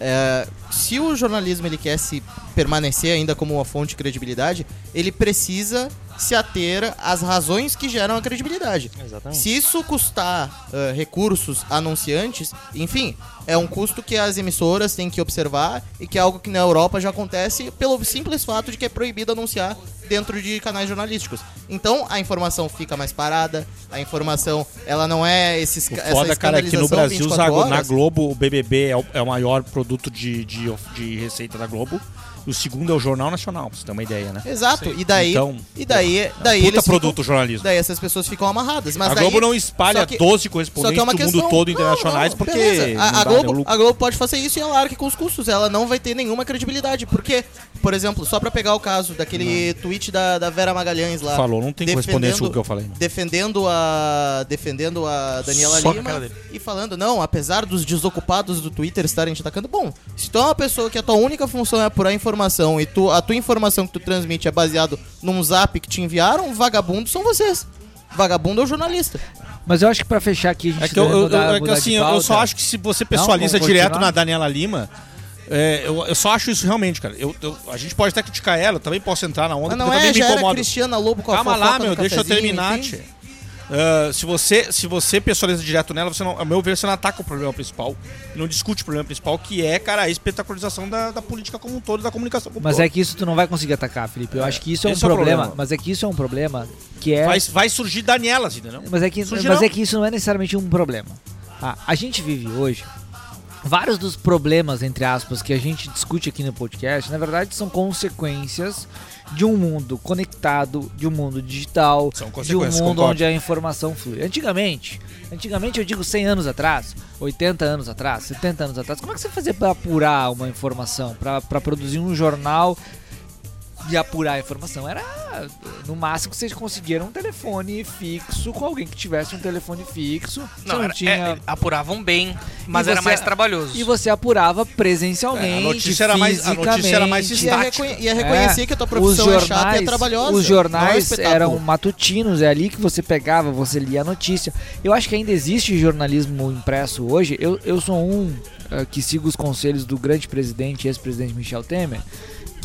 É, se o jornalismo ele quer se permanecer ainda como uma fonte de credibilidade, ele precisa se ater às razões que geram a credibilidade. Exatamente. Se isso custar ah, recursos anunciantes, enfim, é um custo que as emissoras têm que observar e que é algo que na Europa já acontece pelo simples fato de que é proibido anunciar dentro de canais jornalísticos. Então a informação fica mais parada, a informação ela não é esses O essa foda, cara, é que no Brasil, 24 na. Globo, o BBB é o, é o maior produto de, de, de receita da Globo. O segundo é o Jornal Nacional, pra você ter uma ideia, né? Exato. E daí, Então, e daí, daí Puta eles produto ficam, jornalismo. daí essas pessoas ficam amarradas. Mas a daí, Globo não espalha que- 12 só correspondentes que é uma do questão mundo todo Não, internacionais, não, porque. não A, a dá, Globo, né? A Globo pode fazer isso e ela arque com os custos. Ela não vai ter nenhuma credibilidade. Porque, por exemplo, só pra pegar o caso daquele tweet da, da Vera Magalhães lá. Falou, não tem correspondência com o que eu falei. Defendendo a. Defendendo a Daniela Só a Lima e falando, não, apesar dos desocupados do Twitter estarem te atacando, bom, se tu é uma pessoa que a tua única função é apurar informação e tu, a tua informação que tu transmite é baseado num zap que te enviaram, vagabundo são vocês. Vagabundo é o jornalista. Mas eu acho que pra fechar aqui a gente É que, eu, eu- mudar- é que assim, eu- só acho que se você pessoaliza vamos direto na Daniela Lima. é, eu, eu só acho isso realmente, cara. Eu, eu- a gente pode até criticar ela, eu também posso entrar na onda, Mas não porque é, também me incomoda. Cristiana Lobo com a Calma lá, meu, deixa eu terminar, enfim. tchê. Ah, se você se você pessoaliza direto nela, você não, a meu ver, você não ataca o problema principal. Não discute o problema principal, que é, cara, a espetacularização da, da política como um todo, da comunicação como um Mas todo. é que isso tu não vai conseguir atacar, Felipe. Eu acho que isso é um é problema, problema. Mas é que isso é um problema que é. vai, vai surgir Danielas, entendeu? Mas é que, mas é que isso não é necessariamente um problema. Ah, a gente vive hoje. Vários dos problemas, entre aspas, que a gente discute aqui no podcast, na verdade, são consequências de um mundo conectado, de um mundo digital, de um mundo concordo. onde a informação flui. Antigamente, antigamente eu digo 100 anos atrás, 80 anos atrás, 70 anos atrás, como é que você fazia para apurar uma informação, para produzir um jornal e apurar a informação. Era no máximo que vocês conseguiram um telefone fixo com alguém que tivesse um telefone fixo. Você Não, não, era- tinha. é, apuravam bem, mas E era você- mais trabalhoso. E você apurava presencialmente. É, a notícia era mais- a notícia era mais. E é, Estático. reconhe- e é reconhecer que a tua profissão é chata e é trabalhosa. Os é jornais eram matutinos, é ali que você pegava, você lia a notícia. Eu acho que ainda existe jornalismo impresso hoje. Eu, eu sou um eh, que sigo os conselhos do grande presidente, ex-presidente Michel Temer,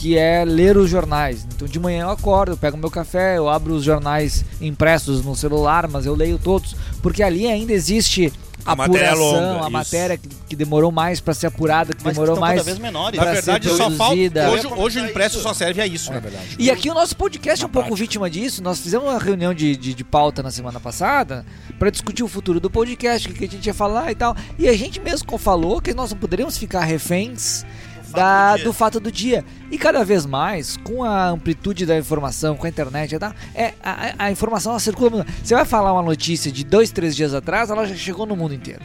que é ler os jornais. Então de manhã eu acordo, eu pego meu café, eu abro os jornais impressos no celular, mas eu leio todos, porque ali ainda existe A matéria apuração, longa, a isso. matéria que, que demorou mais para ser apurada, que Mas que demorou estão mais cada vez menores. Na verdade, ser só falta. Hoje, hoje o impresso só serve a isso, na verdade. E aqui o nosso podcast é um Na pouco prática. vítima disso. Nós fizemos uma reunião de, de, de pauta na semana passada para discutir o futuro do podcast, o que a gente ia falar e tal. E a gente mesmo falou que nós não poderíamos ficar reféns da, do, fato do dia. E cada vez mais, com a amplitude da informação, com a internet, e tal, é, a, a informação ela circula. Você vai falar uma notícia de dois, três dias atrás, ela já chegou no mundo inteiro.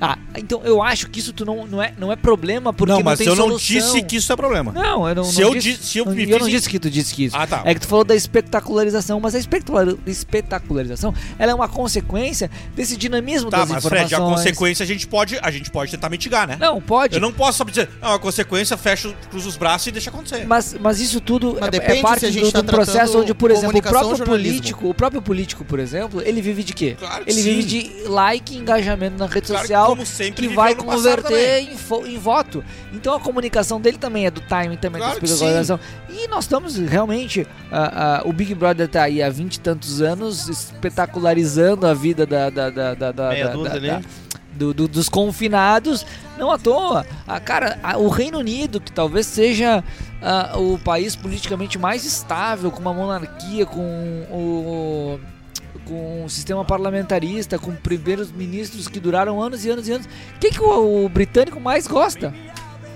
Ah, então eu acho que isso tu não, não, é, não é problema porque não, não, mas tem eu não solução. disse que isso é problema. Não, eu não, Se não eu disse, di- se eu não, me eu não disse que tu disse que isso. Ah, tá. É que tu falou da espetacularização, mas a espetacular- espetacularização ela é uma consequência desse dinamismo Tá, das mas informações. Fred, a consequência a gente pode, a gente pode tentar mitigar, né? Não, pode. Eu não posso só dizer, não, a consequência fecha, cruza os braços e deixa acontecer. Mas, mas isso tudo Mas é, é parte do, tá do processo onde, por exemplo, o próprio político, o próprio político, por exemplo, ele vive de quê? Claro que ele sim. vive de like e engajamento na rede Claro que social como sempre que viveu vai converter em, em voto. Então a comunicação dele também é do timing, também Claro da que espetacularização. E nós estamos realmente. ah, ah, o Big Brother tá aí há 20 e tantos anos espetacularizando a vida da. da, da, da, da- Meia da- dúzia da- da- do- do- dos confinados, não à toa. A, cara, a- o Reino Unido, que talvez seja ah, o país politicamente mais estável, com uma monarquia, com o. Com um sistema parlamentarista, com primeiros ministros que duraram anos e anos e anos. O que, que o, o britânico mais gosta?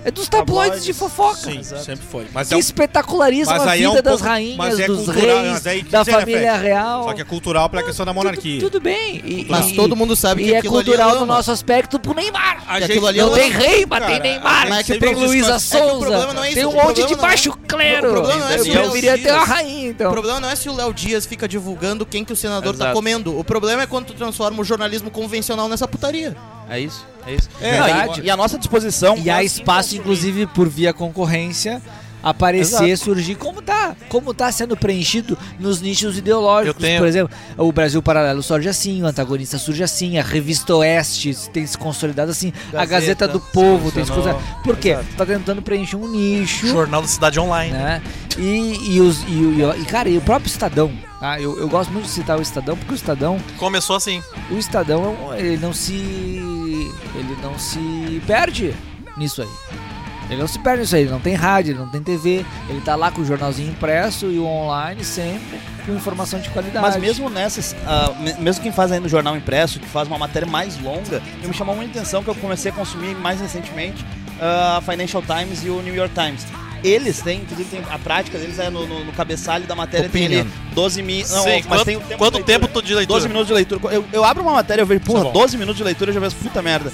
É dos tabloides de fofoca. Sim, sempre foi. Mas Que é um- espetacularizam mas a aí vida é um das pouco- rainhas, mas é dos cultural, reis, mas aí que da família real. Só que é cultural pela questão da monarquia. Tudo, tudo bem. E- Mas e- todo mundo sabe e que é aquilo ali cultural é no nosso aspecto pro Neymar. A gente- é Não tem rei, mas tem Neymar. mas é que tem o Luísa É Souza. problema não é tem isso, um o monte de problema não é- baixo clero. o problema não é Eu se o Léo deveria ter Dias- uma rainha, então. O problema não é se o Léo Dias fica divulgando quem que o senador tá Exato. comendo. O problema é quando tu transforma o jornalismo convencional nessa putaria. É isso, é isso. É, Não, verdade. e, e a nossa disposição. E há espaço, inclusive, por via concorrência, aparecer, Exato. surgir, como tá, como tá sendo preenchido nos nichos ideológicos. Eu tenho- Por exemplo, o Brasil Paralelo surge assim, o antagonista surge assim, a Revista Oeste tem se consolidado assim, a Gazeta do Povo tem se consolidado. Por quê? Tá tentando preencher um nicho. Jornal da Cidade Online. né? E, e, os, e, o- e, cara, e o próprio Estadão. Tá? Eu, eu gosto muito de citar o Estadão, porque o Estadão, Começou assim. o Estadão, ele não se. Ele não se perde nisso aí. Ele não se perde nisso aí, ele não tem rádio, ele não tem TV, ele tá lá com o jornalzinho impresso e o online sempre com informação de qualidade. Mas mesmo nessas, ah, me- mesmo quem faz aí no jornal impresso, que faz uma matéria mais longa, eu me chamou muita atenção que eu comecei a consumir mais recentemente ah, a Financial Times e o New York Times. Eles têm, inclusive tem, a prática deles é no, no- no cabeçalho da matéria tem ali Opinion. 12 mil. Não, Sim, mas quanto- tem o tempo quanto de tempo tu de leitura? 12 minutos de leitura. Eu, eu abro uma matéria, eu vejo, porra, Tá bom. 12 minutos de leitura, eu já vejo puta merda.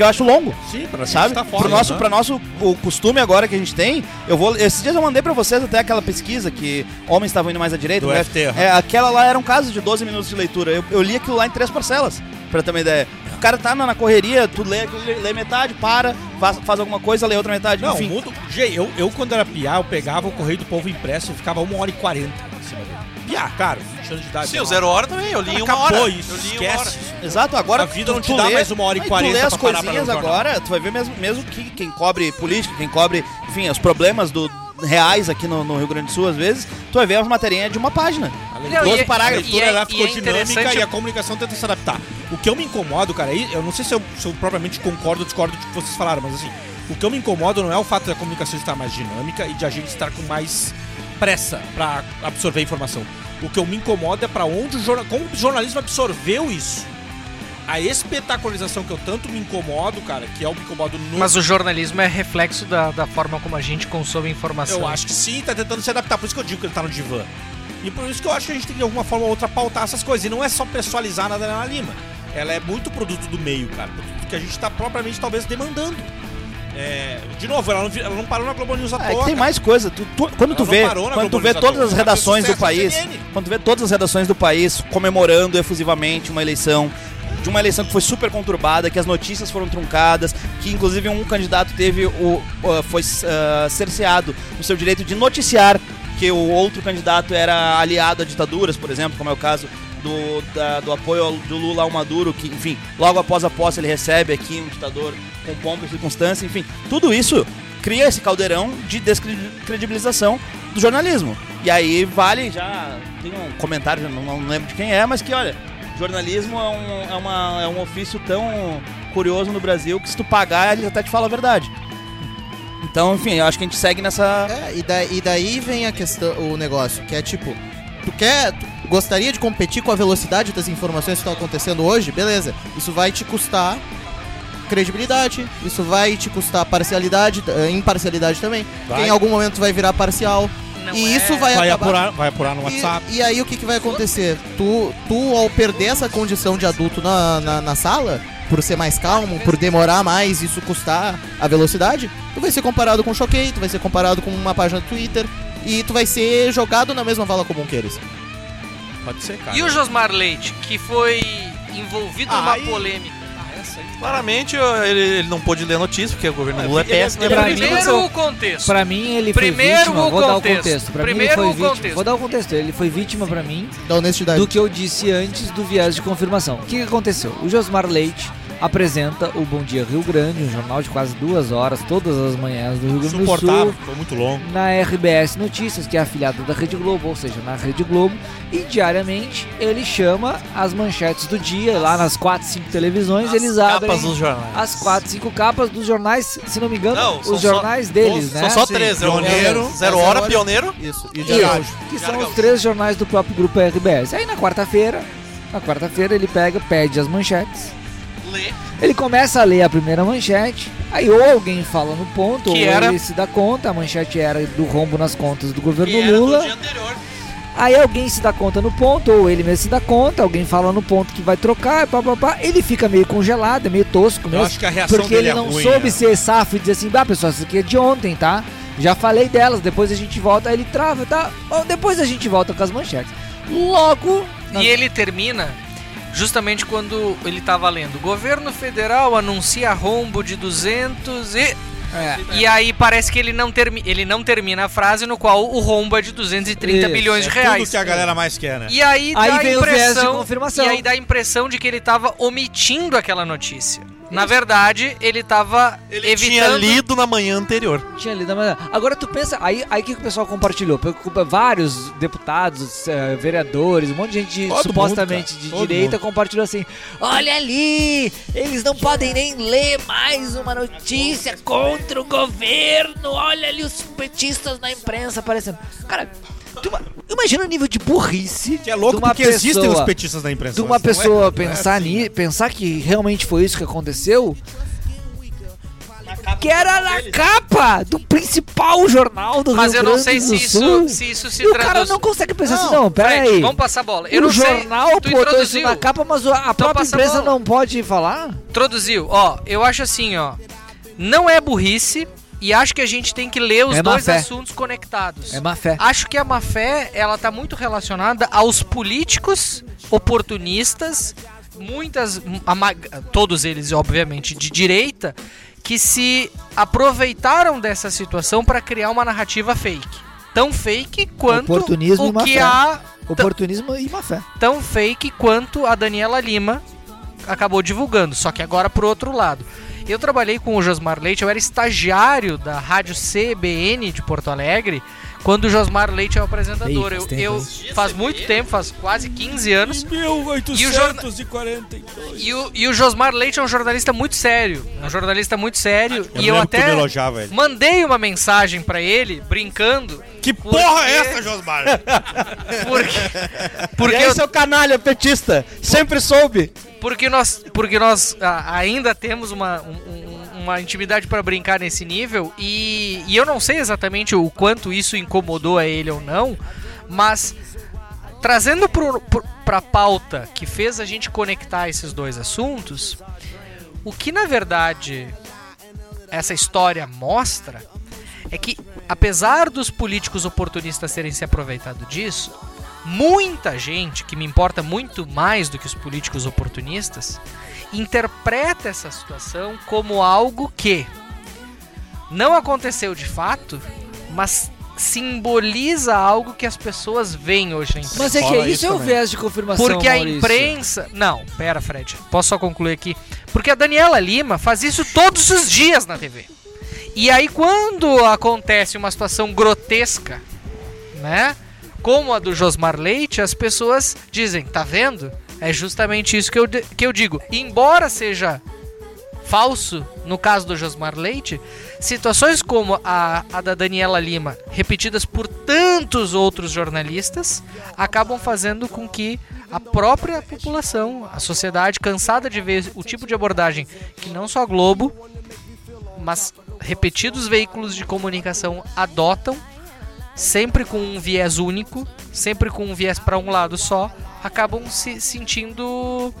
Porque eu acho longo. Sim, pra Sabe? tá pro nosso, pra nosso o costume agora que a gente tem, eu vou. Esses dias eu mandei pra vocês até aquela pesquisa que homens estavam indo mais à direita. Do né? FT, aham. É, aquela lá era um caso de 12 minutos de leitura. Eu, eu li aquilo lá em três parcelas, pra ter uma ideia. O cara tá na, na correria, tu lê, lê, lê metade, para, faz, faz alguma coisa, lê outra metade. Não, enfim. mudo. Eu, eu quando era piá, eu pegava o Correio do Povo impresso e ficava uma hora e quarenta em cima dele. Piá, cara, 20 anos de idade. Sim, o Zero Hora também. Eu li em uma Acabou hora. isso, eu li uma hora. esquece. Exato, agora A vida não tu te dá lê- mais uma hora e quarenta Tu lê as coisinhas um agora, tu vai ver mesmo, mesmo que quem cobre política, quem cobre, enfim, os problemas do reais aqui no, no Rio Grande do Sul, às vezes, tu vai ver as materinhas de uma página. Não, 12 e é- A parágrafos. e leitura é- ela ficou é dinâmica interessante- e a comunicação tenta se adaptar. O que eu me incomodo, cara, aí eu não sei se eu, se eu propriamente concordo ou discordo do que vocês falaram, mas assim, o que eu me incomodo não é o fato da comunicação estar mais dinâmica e de a gente estar com mais pressa pra absorver a informação. O que eu me incomodo é pra onde o jornal, como o jornalismo absorveu isso. A espetacularização que eu tanto me incomodo, cara, que é o me incomodo no Mas o jornalismo é reflexo da, da forma como a gente consome informação. Eu acho que sim, tá tentando se adaptar. Por isso que eu digo que ele tá no divã. E por isso que eu acho que a gente tem que, de alguma forma ou outra, pautar essas coisas. E não é só pessoalizar na Adriana Lima. Ela é muito produto do meio, cara. Produto que a gente tá propriamente, talvez, demandando. É, de novo, ela não, ela não parou na Globo News à É, toa. tem mais coisa. Tu- tu- quando tu Ela vê, quando tu vê todas as redações do país, quando tu vê todas as redações do país comemorando efusivamente uma eleição, de uma eleição que foi super conturbada, que as notícias foram truncadas, que inclusive um candidato teve o foi uh, cerceado no seu direito de noticiar que o outro candidato era aliado a ditaduras, por exemplo, como é o caso do, da- do apoio do Lula ao Maduro, que, enfim, logo após a posse ele recebe aqui um ditador com pompa e circunstância, enfim, tudo isso cria esse caldeirão de descredibilização do jornalismo. E aí vale, já tem um comentário, não, não lembro de quem é, mas que olha, jornalismo é um, é, uma, é um ofício tão curioso no Brasil que se tu pagar, eles até te falam a verdade. Então, enfim, eu acho que a gente segue nessa. É, e, daí, e daí vem a questão, o negócio, que é tipo, tu quer. Tu gostaria de competir com a velocidade das informações que estão acontecendo hoje? Beleza. Isso vai te custar credibilidade, isso vai te custar parcialidade, eh, imparcialidade também. Vai. Em algum momento vai virar parcial. Não e é- isso vai, Vai acabar. apurar, vai apurar no E- WhatsApp. E, aí o que, que vai acontecer? Tu, tu, ao perder essa condição de adulto na, na, na sala, por ser mais calmo, por demorar mais, isso custar a velocidade, tu vai ser comparado com o Choquei, tu vai ser comparado com uma página do Twitter, e tu vai ser jogado na mesma vala comum que eles. Pode ser, cara. E o Josmar Leite, que foi envolvido numa Aí- polêmica. Claramente eu- ele, ele não pôde ler a notícia, porque o governo Lula é ele é- péssimo. ele é Pra mim, Primeiro o contexto. Pra mim, ele foi Primeiro vítima. o Vou dar o contexto. contexto. Pra Primeiro mim, o ele foi vítima. contexto. Vou dar o contexto. Ele foi vítima pra mim Da honestidade. do que eu disse antes do viés de confirmação. O que, que aconteceu? O Josmar Leite apresenta o Bom Dia Rio Grande, um jornal de quase duas horas, todas as manhãs do Rio Grande do Suportável, Sul, foi muito longo. na RBS Notícias, que é afiliada da Rede Globo, ou seja, na Rede Globo, e diariamente ele chama as manchetes do dia, lá nas quatro, cinco televisões, eles abrem Capas dos jornais. as quatro, cinco capas dos jornais, se não me engano, Não, os só- jornais deles, né? São só Sim, três. é o Pioneiro, Zero Zero Hora. Pioneiro. Isso. E o Diário que são os três jornais do próprio grupo RBS. Aí na quarta-feira, na quarta-feira ele pega, pede as manchetes. Lê. Ele começa a ler a primeira manchete, aí ou alguém fala no ponto, Que ou era? ele se dá conta, a manchete era do rombo nas contas do governo Que era do Lula. dia anterior. Aí alguém se dá conta no ponto, ou ele mesmo se dá conta, alguém fala no ponto que vai trocar, pá, pá, pá. ele fica meio congelado, é meio tosco Eu mesmo. acho que a reação Porque ele é não ruim, soube né? ser safo e dizer assim, ah, pessoal, isso aqui é de ontem, tá? Já falei delas, depois a gente volta, aí ele trava, tá? Bom, depois a gente volta com as manchetes. Logo. E ele termina justamente quando ele tava lendo. O governo federal anuncia rombo de 200 e... É, E aí parece que ele não, termi ele não termina a frase no qual o rombo é de 230 Isso, bilhões de É reais. tudo que a galera mais quer, né? E aí, Aí dá a vem o viés de impressão, confirmação. E aí dá a impressão de que ele tava omitindo aquela notícia. Na verdade, ele tava Ele evitando... tinha lido na manhã anterior. Tinha lido, mas agora tu pensa, aí aí que o pessoal compartilhou, Preocupa vários deputados, eh, vereadores, um monte de gente Todo supostamente mundo, de Todo direita mundo. compartilhou assim: "Olha ali, eles não podem nem ler mais uma notícia contra o governo. Olha ali os petistas na imprensa aparecendo". Cara, imagina o nível de burrice Que é louco de uma porque existem pessoa- os petistas na imprensa. de uma não é- pessoa não é pensar assim, ni, né? pensar que realmente foi isso que aconteceu. Que era na capa do principal jornal do Mas Rio eu não Grande sei se isso, Sul. se isso se E o cara não consegue pensar assim, Não, não, pera Fred, aí. vamos passar a bola. Eu o não sei, jornal tu botou isso introduziu. na capa, mas a a própria a empresa bola. não pode falar? Introduziu. Ó, eu acho assim, ó. Não é burrice e acho que a gente tem que ler os É dois assuntos conectados. É má fé. Acho que a má fé, ela tá muito relacionada aos políticos oportunistas, muitas, todos eles, obviamente, de direita, que se aproveitaram dessa situação para criar uma narrativa fake. Tão fake quanto Oportunismo o que a Oportunismo e má fé. tão fake quanto a Daniela Lima acabou divulgando, só que agora pro outro lado. Eu trabalhei com o Josmar Leite, eu era estagiário da rádio CBN de Porto Alegre, quando o Josmar Leite é o apresentador. Ei, eu, faz eu isso. faz muito tempo, faz quase 15 anos. E o, jorna- 1842. e o, e o Josmar Leite é um jornalista muito sério, é um jornalista muito sério, Eu e eu até elogiava ele. mandei uma mensagem pra ele, brincando, Que Porque- porra é essa, Josmar? porque, porque e aí, eu seu canalha petista? Sempre soube. Porque nós, porque nós ah, ainda temos uma, um- um- uma intimidade pra brincar nesse nível e, e eu não sei exatamente o quanto isso incomodou a ele ou não, mas trazendo pro, pra pauta que fez a gente conectar esses dois assuntos, o que na verdade essa história mostra é que, apesar dos políticos oportunistas terem se aproveitado disso, muita gente, que me importa muito mais do que os políticos oportunistas, interpreta essa situação como algo que não aconteceu de fato, mas simboliza algo que as pessoas veem hoje na imprensa. Mas é que Fala isso é o viés de confirmação, Porque a Maurício. imprensa. Não, pera, Fred. Posso só concluir aqui? Porque a Daniela Lima faz isso todos os dias na TV. E aí quando acontece uma situação grotesca, né? Como a do Josmar Leite, as pessoas dizem, tá vendo? É justamente isso que eu, que eu digo. Embora seja falso no caso do Josmar Leite, situações como a, a da Daniela Lima, repetidas por tantos outros jornalistas, acabam fazendo com que a própria população, a sociedade, cansada de ver o tipo de abordagem que não só a Globo, mas repetidos veículos de comunicação adotam, sempre com um viés único, sempre com um viés para um lado só, acabam se sentindo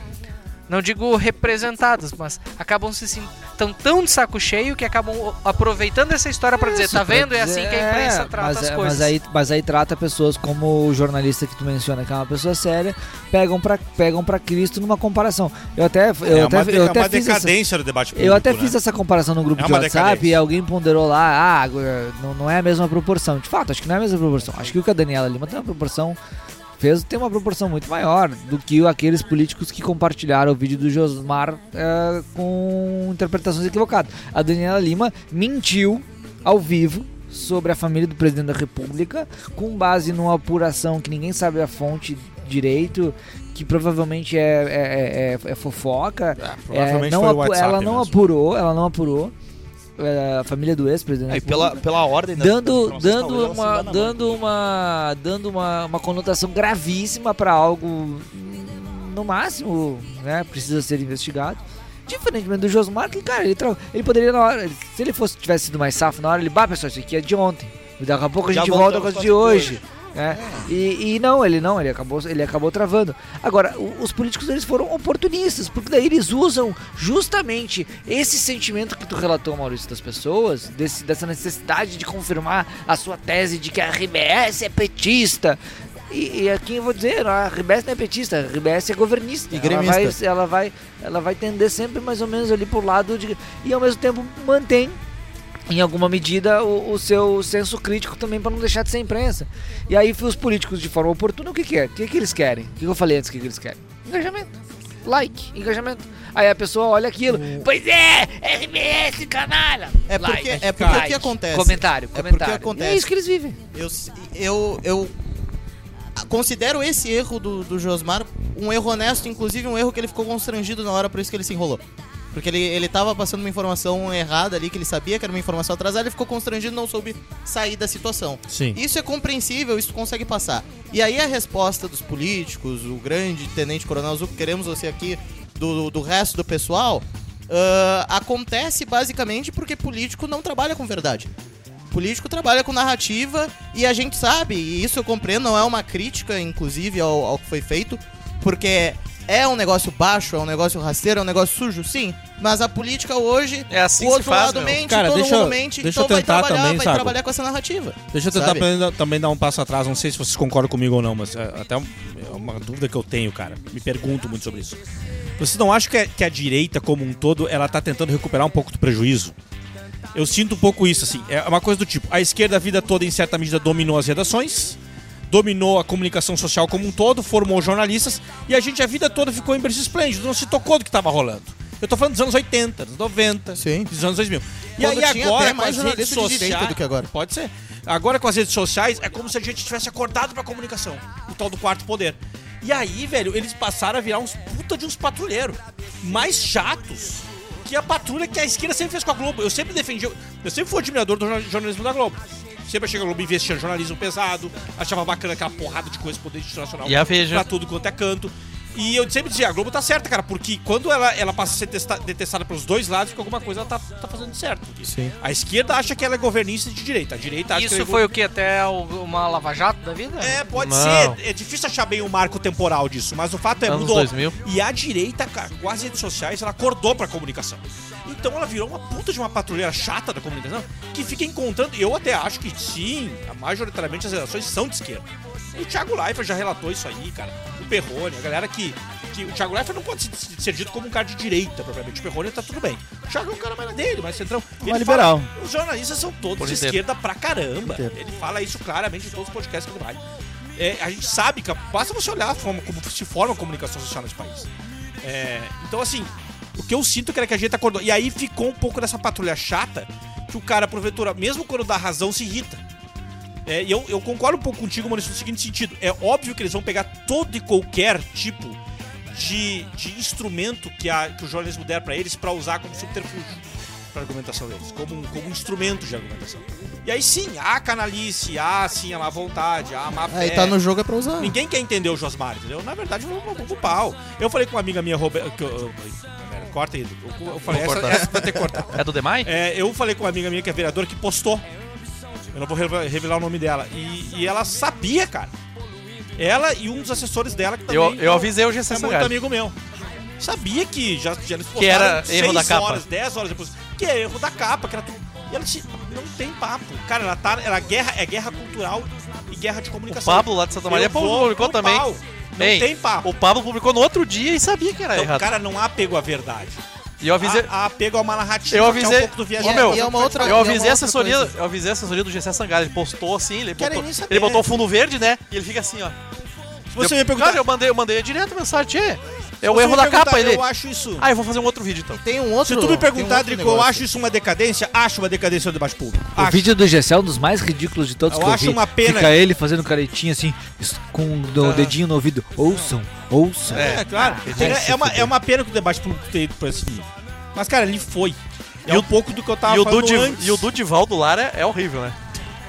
não digo representadas, mas acabam se sentindo tão, tão de saco cheio que acabam aproveitando essa história para dizer, tá vendo? É assim que a imprensa é, trata mas, as é, coisas. Mas aí, mas aí trata pessoas como o jornalista que tu menciona, que é uma pessoa séria, pegam pra, pegam pra Cristo numa comparação. Eu até, eu é até, uma, eu é até uma fiz essa, decadência do debate público. eu até né? fiz essa comparação no grupo É de WhatsApp decadência. e alguém ponderou lá, ah, não, não é a mesma proporção. De fato, acho que não é a mesma proporção. Acho que o que a Daniela Lima tem uma proporção fez tem uma proporção muito maior do que aqueles políticos que compartilharam o vídeo do Josmar eh, com interpretações equivocadas. A Daniela Lima mentiu ao vivo sobre a família do presidente da República com base numa apuração que ninguém sabe a fonte direito, que provavelmente é, é, é- é fofoca. provavelmente É, não foi o WhatsApp ela não mesmo. apurou, ela não apurou. É, a família do ex-presidente. Aí, pela, pela ordem da- dando dando uma dando uma dando uma, uma conotação gravíssima para algo no máximo né precisa ser investigado diferentemente do Josmar que cara ele ele poderia na hora se ele fosse tivesse sido mais safo na hora ele bah pessoal isso aqui é de ontem e daqui a pouco a Já gente volta com de as de hoje hoje. Né? E, e não, ele não, ele acabou, ele acabou travando. Agora, os políticos eles foram oportunistas, porque daí eles usam justamente esse sentimento que tu relatou, Maurício, das pessoas, desse, dessa necessidade de confirmar a sua tese de que a RBS é petista. E, e aqui eu vou dizer, a RBS não é petista, a RBS é governista. E ela, vai, ela, vai, ela vai tender sempre mais ou menos ali pro lado de. E ao mesmo tempo mantém em alguma medida, o, o seu senso crítico também para não deixar de ser imprensa. E aí, os políticos, de forma oportuna, o que, que é? O que, que eles querem? O que eu falei antes? O que, que eles querem? Engajamento. Like, engajamento. Aí a pessoa olha aquilo. Pois é, RBS, canalha. É porque, Like, é porque o like, que acontece? Comentário, É porque comentário. acontece. E é isso que eles vivem. Eu, eu, eu considero esse erro do, do Josmar um erro honesto, inclusive um erro que ele ficou constrangido na hora, por isso que ele se enrolou. Porque ele, ele tava passando uma informação errada ali, que ele sabia que era uma informação atrasada, ele ficou constrangido e não soube sair da situação. Sim. Isso é compreensível, isso consegue passar. E aí a resposta dos políticos, o grande tenente coronel Zuco, queremos você aqui, do, do resto do pessoal, ah, acontece basicamente porque político não trabalha com verdade. Político trabalha com narrativa e a gente sabe, e isso eu compreendo, não é uma crítica, inclusive, ao, ao que foi feito, porque é um negócio baixo, é um negócio rasteiro, é um negócio sujo, sim. Mas a política hoje, É assim o outro faz, lado meu. mente, Cara, todo deixa eu- mundo mente, deixa eu então vai tentar trabalhar, também, vai Zago. trabalhar com essa narrativa. Deixa eu tentar sabe? também, dar um passo atrás, não sei se vocês concordam comigo ou não, mas é, até um- é uma dúvida que eu tenho, cara. Me pergunto muito sobre isso. Vocês não acham que a, que a direita, como um todo, ela tá tentando recuperar um pouco do prejuízo? Eu sinto um pouco isso, assim. É uma coisa do tipo, a esquerda a vida toda, em certa medida, dominou as redações, dominou a comunicação social como um todo, formou jornalistas, e a gente a vida toda ficou em berço esplêndido, não se tocou do que tava rolando. Eu tô falando dos anos 80, dos 90, Sim. dos anos 2000. E Quando aí agora, até com mais as redes sociais... do que agora. Pode ser. Agora com as redes sociais, é como se a gente tivesse acordado pra comunicação. O tal do quarto poder. E aí, velho, eles passaram a virar uns puta de uns patrulheiros. Mais chatos que a patrulha que a esquerda sempre fez com a Globo. Eu sempre defendi... Eu sempre fui admirador do jornal- jornalismo da Globo. Sempre achei que a Globo investia em jornalismo pesado. Achava bacana aquela porrada de coisa poder internacional. E a Veja? Pra tudo quanto é canto. E eu sempre dizia, a Globo tá certa, cara, porque quando ela, ela passa a ser testa- detestada pelos dois lados, porque alguma coisa ela tá, tá fazendo certo. Sim. A esquerda acha que ela é governista de direita, a direita acha que Isso ela é foi o que? Até o- uma lava-jato da vida? é, pode Não. ser. É difícil achar bem o marco temporal disso, mas o fato é Anos mudou. 2000. E a direita, cara, com as redes sociais, ela acordou pra comunicação. Então ela virou uma puta de uma patrulheira chata da comunicação que fica encontrando. Eu até acho que sim, majoritariamente as redações são de esquerda. O Thiago Leifert já relatou isso aí, cara. O Perrone, a galera que. que o Thiago Leifert não pode ser, dito como um cara de direita, propriamente. O Perrone tá tudo bem. O Thiago é um cara mais dele, mais centrão. Ele liberal. fala- os jornalistas são todos Por de inteiro. esquerda pra caramba. Ele fala isso claramente em todos os podcasts que ele vai. É, a gente sabe que basta você olhar a forma como se forma a comunicação social nesse país. É, então, assim, o que eu sinto é que a gente acordou. E aí ficou um pouco dessa patrulha chata que o cara, porventura, mesmo quando dá razão, se irrita. É, e eu, eu concordo um pouco contigo, Maurício, no seguinte sentido. É óbvio que eles vão pegar todo e qualquer tipo de, de instrumento que, a, que o jornalismo der pra eles pra usar como subterfúgio pra argumentação deles, como um, como um instrumento de argumentação. E aí sim, há canalice, há sim a má vontade, há a má fé. Aí tá no jogo é pra usar. Ninguém quer entender o Josmar, entendeu? Na verdade, vamos vamos pro pau. Eu falei com uma amiga minha, Roberta. eu- eu- Corta aí, eu, eu falei, Vou essa, cortar. essa vai ter que cortar. É do Demai? É, eu falei com uma amiga minha que é vereadora que postou. Eu não vou reve- revelar o nome dela. E, e ela sabia, cara. Ela e um dos assessores dela que também Eu, eu avisei o GC é muito amigo meu. Sabia que já, já eles Que era erro da capa. horas, 10 horas depois. Que é erro da capa, que era tudo. E ela disse, não tem papo. Cara, ela tá. Ela guerra, é guerra cultural e guerra de O comunicação. Pablo lá de Santa Maria vou publicou também. pau. Não Ei, tem papo. O Pablo publicou no outro dia e sabia que era Então, errado. cara, não há apego à verdade. E eu avisei. Apego a uma narrativa Eu que é avisei. um pouco do meu, E é uma outra- eu e é uma avisei a outra assessoria, coisa. eu avisei a assessoria do GC Sangalho. Ele postou assim, ele Querem botou, ele botou o fundo verde, né? E ele fica assim, ó. Se você eu, me perguntar, Cara, eu mandei, eu mandei direto mensagem, tchê. É o erro da capa, ele. Eu acho isso. Ah, eu vou fazer um outro vídeo então. Tem um outro. Se tu me um perguntar, outro Drico, eu acho isso uma decadência? Acho uma decadência do debate público. O Acho. vídeo do Gessé é um dos mais ridículos de todos Eu que eu acho vi. uma pena- Fica ele fazendo caretinha assim, com o dedinho no ouvido. Ouçam, ouçam. É, claro. Ah, é, é uma, é uma pena que o debate público tenha ido pra esse nível. Mas, cara, ele foi. É E um o- pouco do que eu tava E o, falando Dudi, antes. e o Dudivaldo Lara é horrível, né?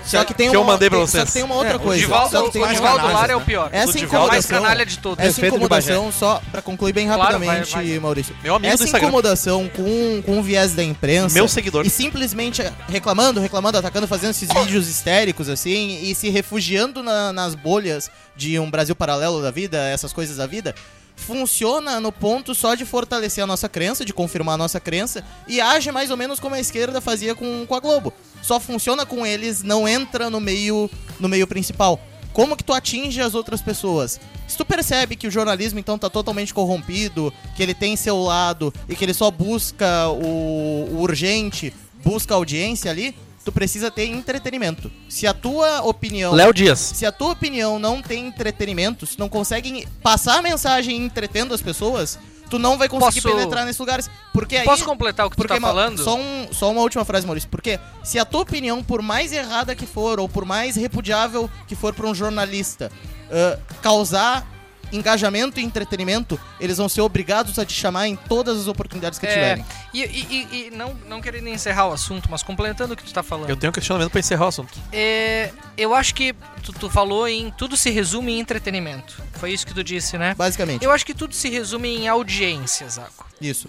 Só que tem que eu uma, mandei pra vocês. Só que tem uma outra É, o coisa. Divaldo, o Divaldo canalha. Lara é o pior. Essa O Divaldo É o mais incomodação, canalha de todos. essa de incomodação, só pra concluir bem Claro, rapidamente, vai, vai. Maurício. Meu amigo Essa incomodação com, com o viés da imprensa. Meu seguidor. E simplesmente reclamando, reclamando, atacando, fazendo esses vídeos histéricos, assim, e se refugiando na- nas bolhas de um Brasil paralelo da vida, essas coisas da vida. Funciona no ponto só de fortalecer a nossa crença, de confirmar a nossa crença, e age mais ou menos como a esquerda fazia com, com a Globo. Só funciona com eles, não entra no meio, no meio principal. Como que tu atinge as outras pessoas? Se tu percebe que o jornalismo então tá totalmente corrompido, que ele tem seu lado e que ele só busca o, o urgente, busca audiência ali, tu precisa ter entretenimento. Se a tua opinião Léo Dias. se a tua opinião não tem entretenimento, se não consegue passar a mensagem entretendo as pessoas, tu não vai conseguir Posso- penetrar nesses lugares. Porque aí. Posso completar o que tu porque tá Ma- falando? Só, um- só uma última frase, Maurício. Porque se a tua opinião, por mais errada que for, ou por mais repudiável que for pra um jornalista, ah, causar engajamento e entretenimento, eles vão ser obrigados a te chamar em todas as oportunidades que É, tiverem. e, e- e- e não, não querendo encerrar o assunto, mas complementando o que tu tá falando. Eu tenho um questionamento pra encerrar o assunto. É, eu acho que tu, tu falou em tudo se resume em entretenimento. Foi isso que tu disse, né? Basicamente. Eu acho que tudo se resume em audiência, Zaco. Isso.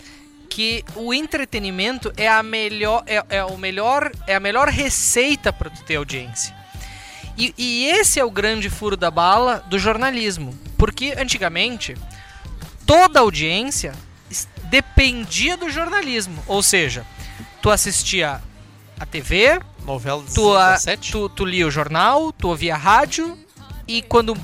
Que o entretenimento é a melhor é, é o melhor é a melhor receita para tu ter audiência. E, e esse é o grande furo da bala do jornalismo, porque antigamente toda audiência dependia do jornalismo, ou seja, tu assistia a TV, Novela tu, a- 17? tu, tu lia o jornal, tu ouvia rádio e quando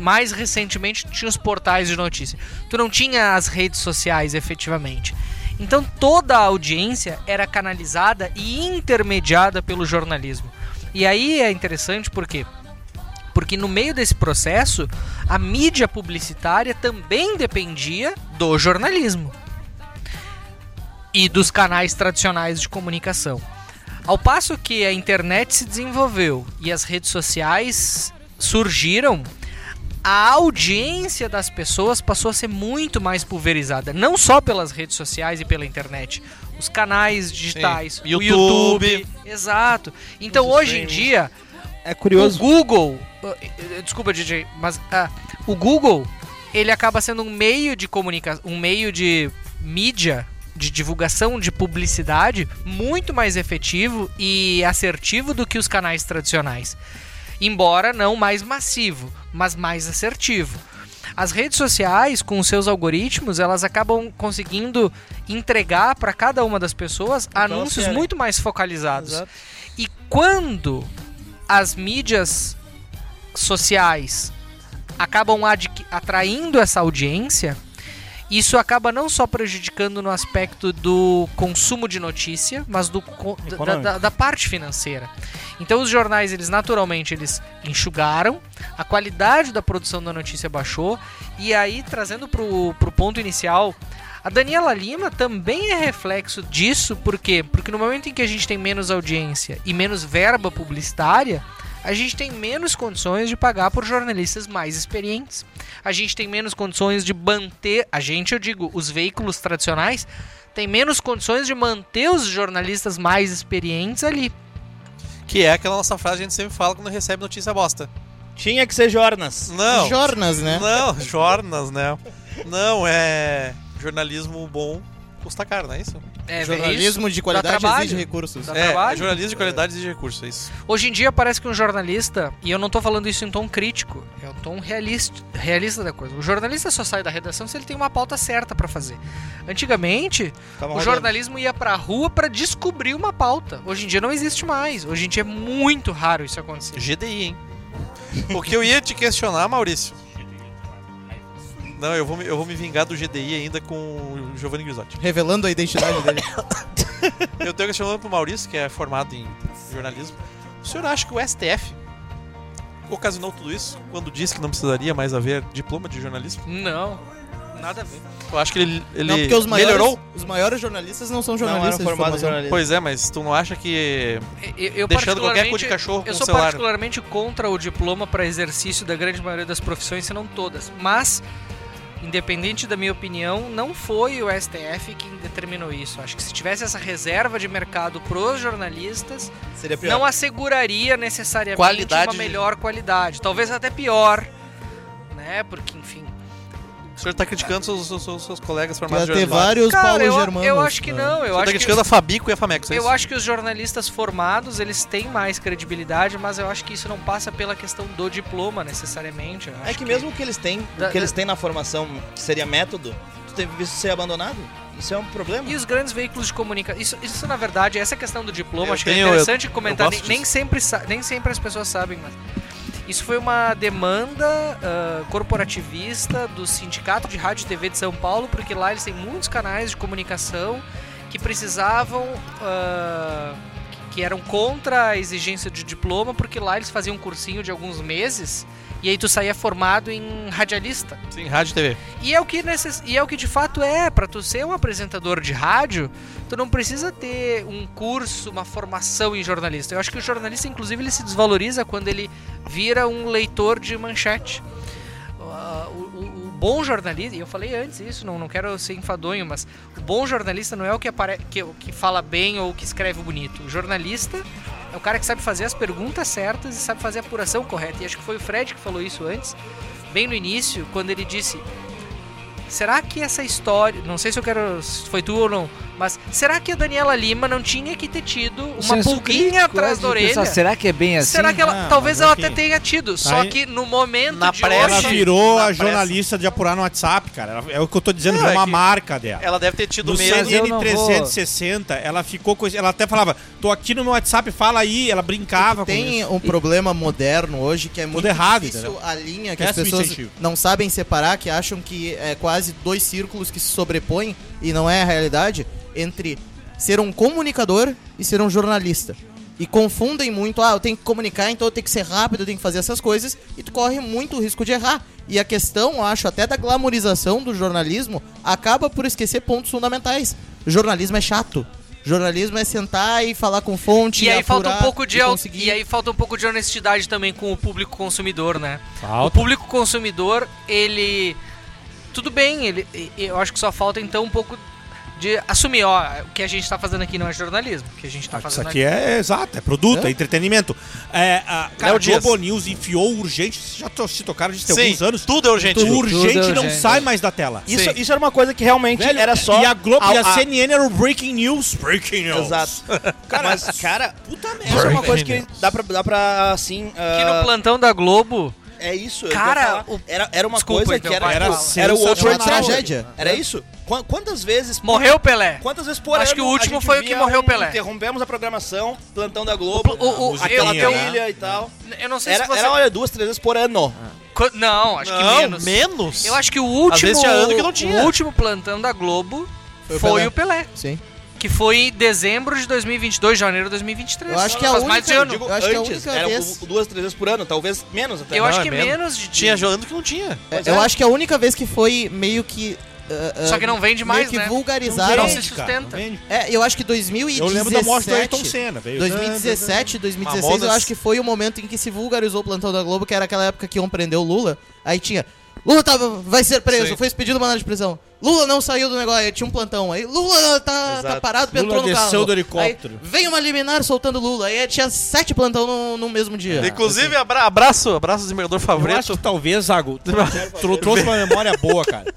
mais recentemente tinha os portais de notícia. Tu não tinha as redes sociais efetivamente. Então toda a audiência era canalizada e intermediada pelo jornalismo. E aí é interessante porque porque no meio desse processo a mídia publicitária também dependia do jornalismo e dos canais tradicionais de comunicação. Ao passo que a internet se desenvolveu e as redes sociais surgiram, a audiência das pessoas passou a ser muito mais pulverizada, não só pelas redes sociais e pela internet, os canais digitais, Sim. o YouTube. YouTube, exato. Então Os hoje em dia É curioso. o Google, uh, uh, desculpa DJ, mas ah, o Google ele acaba sendo um meio de comunicação, um meio de mídia, de divulgação, de publicidade muito mais efetivo e assertivo do que os canais tradicionais. Embora não mais massivo, mas mais assertivo. As redes sociais, com seus algoritmos, elas acabam conseguindo entregar para cada uma das pessoas anúncios querem. muito mais focalizados. Exato. E quando as mídias sociais acabam atraindo essa audiência, isso acaba não só prejudicando no aspecto do consumo de notícia, mas do da- da, da parte financeira. Então os jornais, eles naturalmente eles enxugaram, a qualidade da produção da notícia baixou, e aí trazendo pro, pro ponto inicial, A Daniela Lima também é reflexo disso, por quê? Porque no momento em que a gente tem menos audiência e menos verba publicitária, a gente tem menos condições de pagar por jornalistas mais experientes. A gente tem menos condições de manter, a gente, eu digo, os veículos tradicionais, tem menos condições de manter os jornalistas mais experientes ali. Que é aquela nossa frase que a gente sempre fala quando recebe notícia bosta. Tinha que ser Jornas. Não. Jornas, né? Não, Jornas, né? Não, é. Jornalismo bom custa caro, não é isso? É, Jornalismo isso de qualidade exige recursos. Dá é, trabalho. é jornalismo de qualidade exige recursos, é isso. Hoje em dia parece que um jornalista, e eu não tô falando isso em tom crítico, é o tom realista, realista da coisa. O jornalista só sai da redação se ele tem uma pauta certa pra fazer. Antigamente, Tava o rodando. jornalismo ia pra rua pra descobrir uma pauta. Hoje em dia não existe mais. Hoje em dia é muito raro isso acontecer. GDI, hein? O que eu ia te questionar, Maurício. Não, eu vou, me- eu vou me vingar do GDI ainda com o Giovanni Grisotti. Revelando a identidade dele. Eu tenho questionando pro Maurício, que é formado em jornalismo. O senhor acha que o STF ocasionou tudo isso quando disse que não precisaria mais haver diploma de jornalismo? Não, nada a ver. Eu acho que ele, ele não, porque os maiores, melhorou. os maiores jornalistas não são Não eram jornalistas de formados jornalismo. Pois é, mas tu não acha que Eu, eu deixando qualquer cu de cachorro com Eu sou celular? particularmente contra o diploma para exercício da grande maioria das profissões, se não todas. Mas, independente da minha opinião, não foi o STF quem determinou isso. Acho que se tivesse essa reserva de mercado pros jornalistas, não asseguraria necessariamente Qualidade uma melhor qualidade. Talvez até pior, né? Porque, enfim. O senhor tá criticando seus, seus, seus- seus colegas formados em ter jornalismo. vários Cara, Paulo eu, Germanos. eu acho que né? não. Eu tá acho que criticando a Fabico e a Famex, é Eu acho que os jornalistas formados, eles têm mais credibilidade, mas eu acho que isso não passa pela questão do diploma, necessariamente. Eu É acho que mesmo o que eles têm, Da- o que eles têm na formação, que seria método, tu teve visto ser abandonado? Isso é um problema. E os grandes veículos de comunicação. Isso, isso, na verdade, essa questão do diploma, Eu acho tenho- que é interessante comentar. eu Nem, nem sempre, nem sempre as pessoas sabem, mas. Isso foi uma demanda ah, corporativista do Sindicato de Rádio e TV de São Paulo, porque lá eles têm muitos canais de comunicação que precisavam. que- que eram contra a exigência de diploma, porque lá eles faziam um cursinho de alguns meses e aí tu saía formado em radialista. Sim, rádio e TV. E é o que necess... e é o que de fato é, Pra tu ser um apresentador de rádio, tu não precisa ter um curso, uma formação em jornalista. Eu acho que o jornalista inclusive ele se desvaloriza quando ele vira um leitor de manchete. Ah, o, o- o bom jornalista, e eu falei antes isso, não, não quero ser enfadonho, mas o bom jornalista não é o que, apare... que, que fala bem ou que escreve bonito. O jornalista é o cara que sabe fazer as perguntas certas e sabe fazer a apuração correta. E acho que foi o Fred que falou isso antes, bem no início, quando ele disse: Será que essa história. Não sei se eu quero. Se foi tu ou não. Mas será que a Daniela Lima não tinha que ter tido uma Senso pulguinha crítico, atrás da orelha? pensar, será que é bem assim? Será que ela. Ah, talvez ela que- até tenha tido. Só Aí- que no momento Na de pressa- Ela hoje. virou Na a pressa. jornalista de apurar no WhatsApp, cara. Ela- é o que eu tô dizendo, Não, virou é uma marca dela. Ela deve ter tido No eu CNN não 360, ela ficou com. Ela até falava, tô aqui no meu WhatsApp, fala aí. Ela brincava com Tem um problema moderno hoje que é muito errado, difícil entendeu? a linha que as pessoas não sabem separar, que acham que é quase dois círculos que se sobrepõem e não é a realidade entre ser um comunicador e ser um jornalista. E confundem muito, ah, eu tenho que comunicar, então eu tenho que ser rápido, eu tenho que fazer essas coisas, e tu corre muito o risco de errar. E a questão, eu acho, até da glamorização do jornalismo, acaba por esquecer pontos fundamentais. O jornalismo é chato. Jornalismo é sentar e falar com fonte, E aí falta um pouco de e conseguir e aí falta um pouco de honestidade também com o público consumidor, né? O Falta. público consumidor, ele tudo bem, ele eu acho que só falta então um pouco de assumir, ó, o que a gente tá fazendo aqui não é jornalismo, o que a gente tá Ah, Isso fazendo aqui é exato, é produto, é, É. entretenimento. É, a, cara, a. Globo News enfiou urgente, vocês já se tocaram Sim, alguns anos. tudo é urgente. O urgente Tudo é não urgente. sai mais da tela. Isso, Sim. isso era uma coisa que realmente Velho, era só. E a Globo e a, a- CNN era o Breaking News. Breaking News. Exato. Cara, Mas, cara, puta merda. isso é uma coisa que dá pra, dá pra assim. Que ah, no plantão da Globo, É isso. eu Cara, o- era, era uma Desculpa, coisa então, que era, era, fala. era o outro tragédia. Era isso? Qu- Quantas vezes. morreu o Pelé. Quantas vezes por Acho ano que o último a foi o que morreu o um- Pelé. Interrompemos a programação, plantão da Globo, O- o- o- aquela trilha e tal. Eu não sei Era, se você era, olha, duas, três vezes por ano. Co- Não, acho que Não, menos. menos. Eu acho que o último vezes tinha ano que não tinha. o último plantão da Globo Foi foi, o o Pelé, Sim. que foi em dezembro de 2022, janeiro de 2023. Eu acho que a Faz única- mais de ano. Digo, Eu acho que a antes, única era vez- duas, três vezes por ano, talvez menos até. Eu Não, acho é que menos. menos de Tinha jogando que não tinha. Pois eu é. acho que a única vez que foi meio que ah, ah, Só que não vende mais, meio que né? vulgarizaram. Não se sustenta. É, eu acho que 2017. Eu lembro da morte do Ayrton Senna, veio. 2017, 2016, Mamonas. eu acho que foi o momento em que se vulgarizou o plantão da Globo, que era aquela época que iam prender o Lula. Aí tinha. Lula tá, vai ser preso, Sim. foi expedido mandado de prisão. Lula não saiu do negócio, aí tinha um plantão. Aí Lula tá, tá parado, Lula entrou no desceu carro. do helicóptero. Aí vem uma liminar soltando Lula. Aí tinha sete plantão no, no mesmo dia. Inclusive, abra- abraço, abraço, desembargador Eu acho favorito. que talvez, Zago, tro trouxe uma memória boa, cara.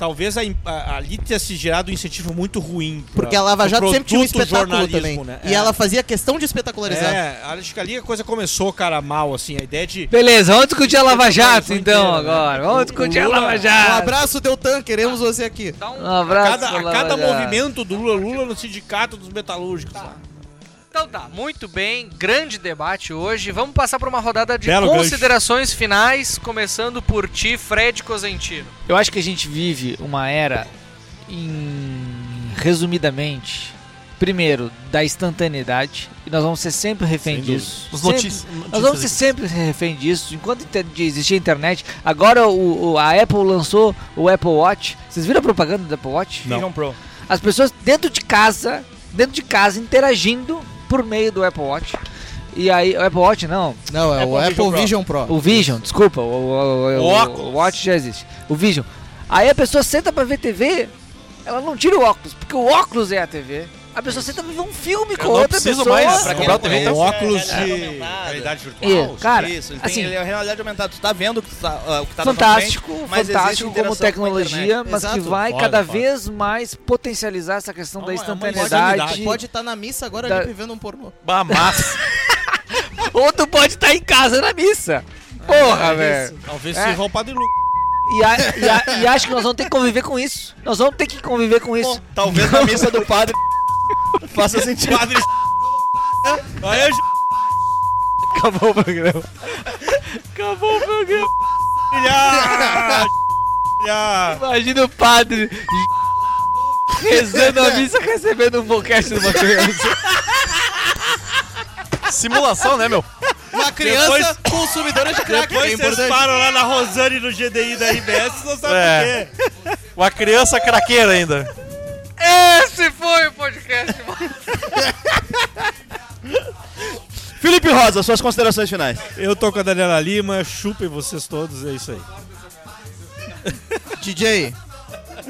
Talvez a, a, ali tenha se gerado um incentivo muito ruim. pra- Porque a Lava Jato sempre tinha um espetáculo também. né? E É. ela fazia questão de espetacularizar. É, acho que ali a coisa começou, cara, mal, assim. A ideia de. Beleza, vamos discutir a Lava Jato então né? agora. Vamos discutir a Lava Um Jato. abraço, Deltan, queremos você aqui. Um- Um abraço. Cada, pra a cada movimento do Lula, Lula no sindicato dos metalúrgicos. lá. Então tá, muito bem, grande debate hoje. Vamos passar para uma rodada de Belo considerações finais, começando por ti, Fred Cosentino. Eu acho que a gente vive uma era, em... resumidamente, primeiro, da instantaneidade. E nós vamos ser sempre refém disso. Os Sempre- notícias- Nós vamos ser sempre refém disso. Enquanto existir a internet. Agora o, o- a Apple lançou o Apple Watch. Vocês viram a propaganda do Apple Watch? Pro. As pessoas dentro de casa, dentro de casa, interagindo por meio do Apple Watch. E aí, o Apple Watch não, Não, é o Apple Apple Vision Vision Pro. o Vision, desculpa, o, o, o, o Watch já existe. O Vision. Aí a pessoa senta pra ver TV, ela não tira o óculos, porque o óculos é a TV. A pessoa senta pra ver um filme com não outra pessoa. mais Pra quem comprar não TV, Um então. óculos é de realidade virtual. É, cara, Isso, ele assim, tem ele é realidade aumentada. Tu tá vendo o que tá, ah, o que tá fantástico, frente, mas fantástico como com tecnologia, mas que Exato. vai Foda, cada foda. vez mais potencializar essa questão da É é uma instantaneidade. insanidade. Pode estar na missa agora Da- ali vendo um pornô. Bah, massa. Ou tu pode estar em casa na missa. Porra, velho. Talvez É. sirva o Padre Lu. E, a- e a- e acho que nós vamos ter que conviver com isso. Nós vamos ter que conviver com isso. Talvez na missa do padre faça sentido. Padre. Aí eu Acabou o programa. Acabou o programa. Imagina o padre rezando a missa recebendo um boquete de uma criança. Simulação, né, meu? Uma criança consumidora de crack, que é Depois vocês importante. param lá na Rosane no GDI da RBS, vocês não sabem É. por quê. Uma criança craqueira ainda. Podcast. Felipe Rosa, suas considerações finais. Eu tô com a Daniela Lima, chupem vocês todos, é isso aí. DJ,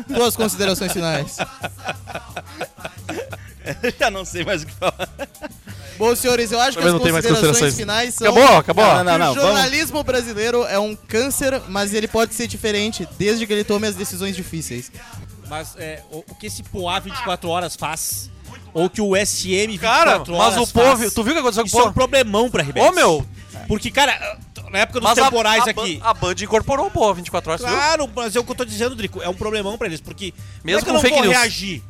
tuas considerações finais. Já não sei mais o que falar. Bom, senhores, eu acho que Também as tem mais considerações considerações. finais são... Acabou, acabou. Não, não, que não, o vamos. jornalismo brasileiro é um câncer, mas ele pode ser diferente, desde que ele tome as decisões difíceis. Mas é, o, o que esse Poá 24 horas faz, ou que o SM 24 Cara, horas mas o faz, povo. Tu viu o que aconteceu com Isso o é um povo? problemão pra RBS. Ô, meu! Porque, cara, na época dos Mas a, temporais a, aqui... Ban- a Band incorporou o povo 24 horas, tu viu? Claro, mas é o que eu tô dizendo, Drico. É um problemão pra eles, porque Mesmo como é com que eu não fake vou news. reagir?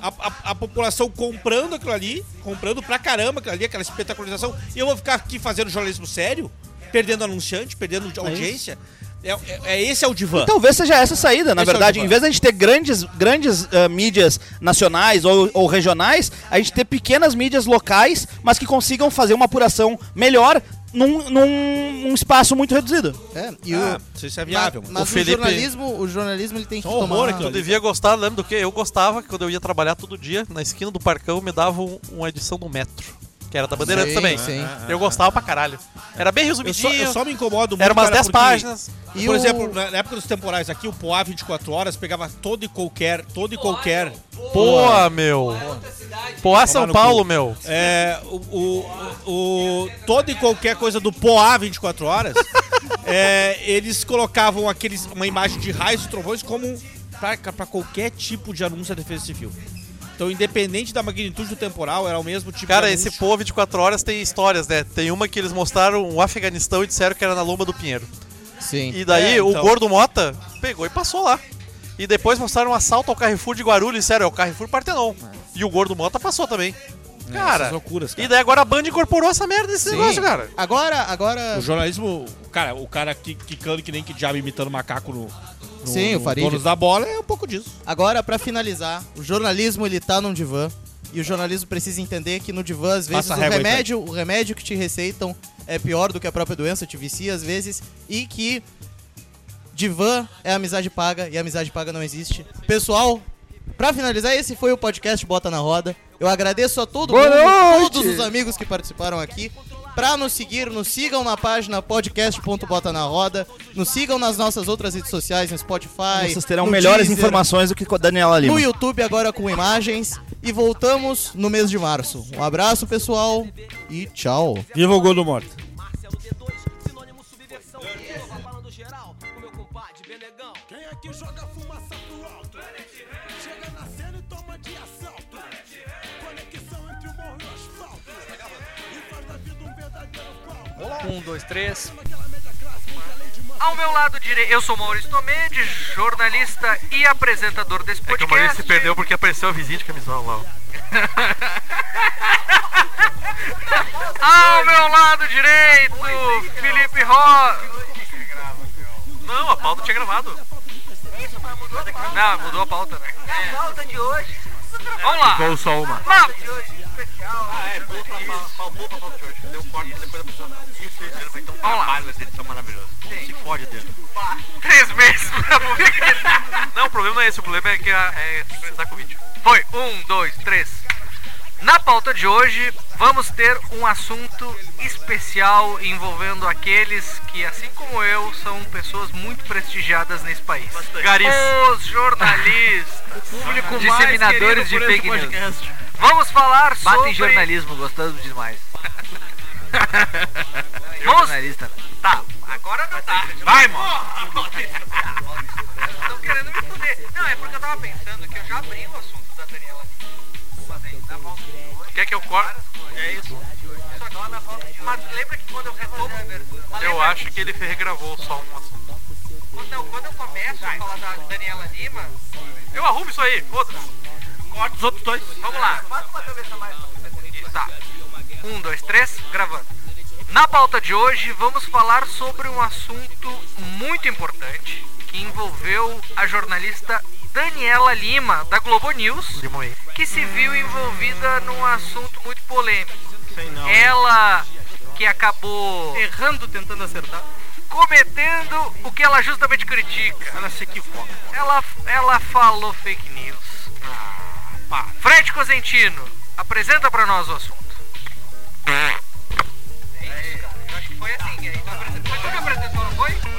A, a- a população comprando aquilo ali, comprando pra caramba aquilo ali, aquela espetacularização, e eu vou ficar aqui fazendo jornalismo sério, perdendo anunciante, perdendo audiência. É, é- é- esse é o divã. Talvez seja essa a saída, na Esse é verdade. divã. Em vez da gente ter grandes, grandes ah, mídias nacionais ou, ou regionais, a gente ter pequenas mídias locais, mas que consigam fazer uma apuração melhor num, num um espaço muito reduzido. É, e ah, o... não sei se é viável. Mas, mas- O Felipe- o jornalismo, o jornalismo ele tem que Só horror tomar... aquilo Tu devia gostar, lembra do quê? Eu gostava que quando eu ia trabalhar todo dia, na esquina do Parcão, me davam uma edição do Metro. Que era da Bandeirantes Sim, também. sim. Eu gostava pra caralho. Era bem Eu só, resumidinho. eu só me incomodo muito. Era umas cara, 10 porque- páginas. E Por o- exemplo, na época dos temporais aqui, o Poá 24 horas pegava todo e qualquer, todo e qualquer. Pô, meu. Pô, a São Paulo, meu. É, o, o, o, todo e qualquer coisa do Poá 24 horas, é, eles colocavam aqueles, uma imagem de raios e trovões como pra, pra qualquer tipo de anúncio da defesa civil. Então, independente da magnitude do temporal, era o mesmo tipo Cara, de esse. Pô 24 horas tem histórias, né? Tem uma que eles mostraram o Afeganistão e disseram que era na Lomba do Pinheiro. Sim. E daí É, o então. Gordo Mota pegou e passou lá. E depois mostraram um assalto ao Carrefour de Guarulhos e disseram, é o Carrefour Partenon. E o Gordo Mota passou também. Cara, Essas loucuras, cara. e daí agora a Band incorporou essa merda desse Sim. negócio, cara. Agora, agora... O jornalismo, cara, o cara que, quicando que nem que diabo imitando macaco no, no, Sim, no o Farid. Donos da Bola é um pouco disso. Agora, pra finalizar, o jornalismo ele tá num divã. E o jornalismo precisa entender que no divã, às vezes, o remédio, o remédio que te receitam é pior do que a própria doença, te vicia às vezes. E que Divã é amizade paga e amizade paga não existe. Pessoal, pra finalizar, esse foi o podcast Bota na Roda. Eu agradeço a todo Boa mundo, noite! todos os amigos que participaram aqui. Pra nos seguir, nos sigam na página podcast.bota na roda. Nos sigam nas nossas outras redes sociais, no Spotify. Vocês terão no melhores Deezer, informações do que com a Daniela Lima. No YouTube agora com imagens. E voltamos no mês de março. Um abraço, pessoal. E tchau. Viva o gol do morto. Quem é que joga fumaça pro Um, dois, três. Ao meu lado direito, eu sou Maurício Tomedi, jornalista e apresentador desse É que o podcast. Maurício se perdeu porque apareceu a vizinha de camisola lá. Ao meu lado direito, Felipe Rosa. Não, a pauta tinha gravado. Não, mudou a pauta, né? a pauta de hoje. Vamos lá. Ficou só uma. Mas- Ah, é, pra, de hoje. Deu corte depois da. Isso, foi tão trabalho essa edição maravilhosa. Se fode dentro. Três meses pra publicar. Não, o problema não é esse, o problema é que é sincronizar com o vídeo. Foi, um, dois, três. Na pauta de hoje, vamos ter um assunto especial envolvendo aqueles que, assim como eu, são pessoas muito prestigiadas nesse país. Garis. Os jornalistas. Público disseminadores de fake news. podcast. Vamos falar sobre... Batem jornalismo, gostando demais. Vamos... Jornalista. Tá, agora não tá. Vai, mano. Estão querendo me fuder. Não, é porque eu tava pensando que eu já abri o assunto da Daniela. Mas aí, na volta de hoje, Quer que eu corte? É isso. só que na volta de Mas lembra que quando eu retomo... Eu acho que ele regravou só um assunto. Quando eu, quando eu começo a falar da Daniela Lima, Eu arrumo isso aí, foda-se. Corta os outros dois. vamos lá. Tá. Um, dois, três, gravando. Na pauta de hoje, vamos falar sobre um assunto muito importante que envolveu a jornalista Daniela Lima, da Globo News, que se viu envolvida num assunto muito polêmico. Ela que acabou Errando, tentando acertar. cometendo o que ela justamente critica. Ela se equivoca. Ela, ela falou fake news. Para. Fred Cosentino, apresenta para nós o assunto. É. é isso, cara. Eu acho que foi assim. É, então Aí foi tu que apresentou, não foi?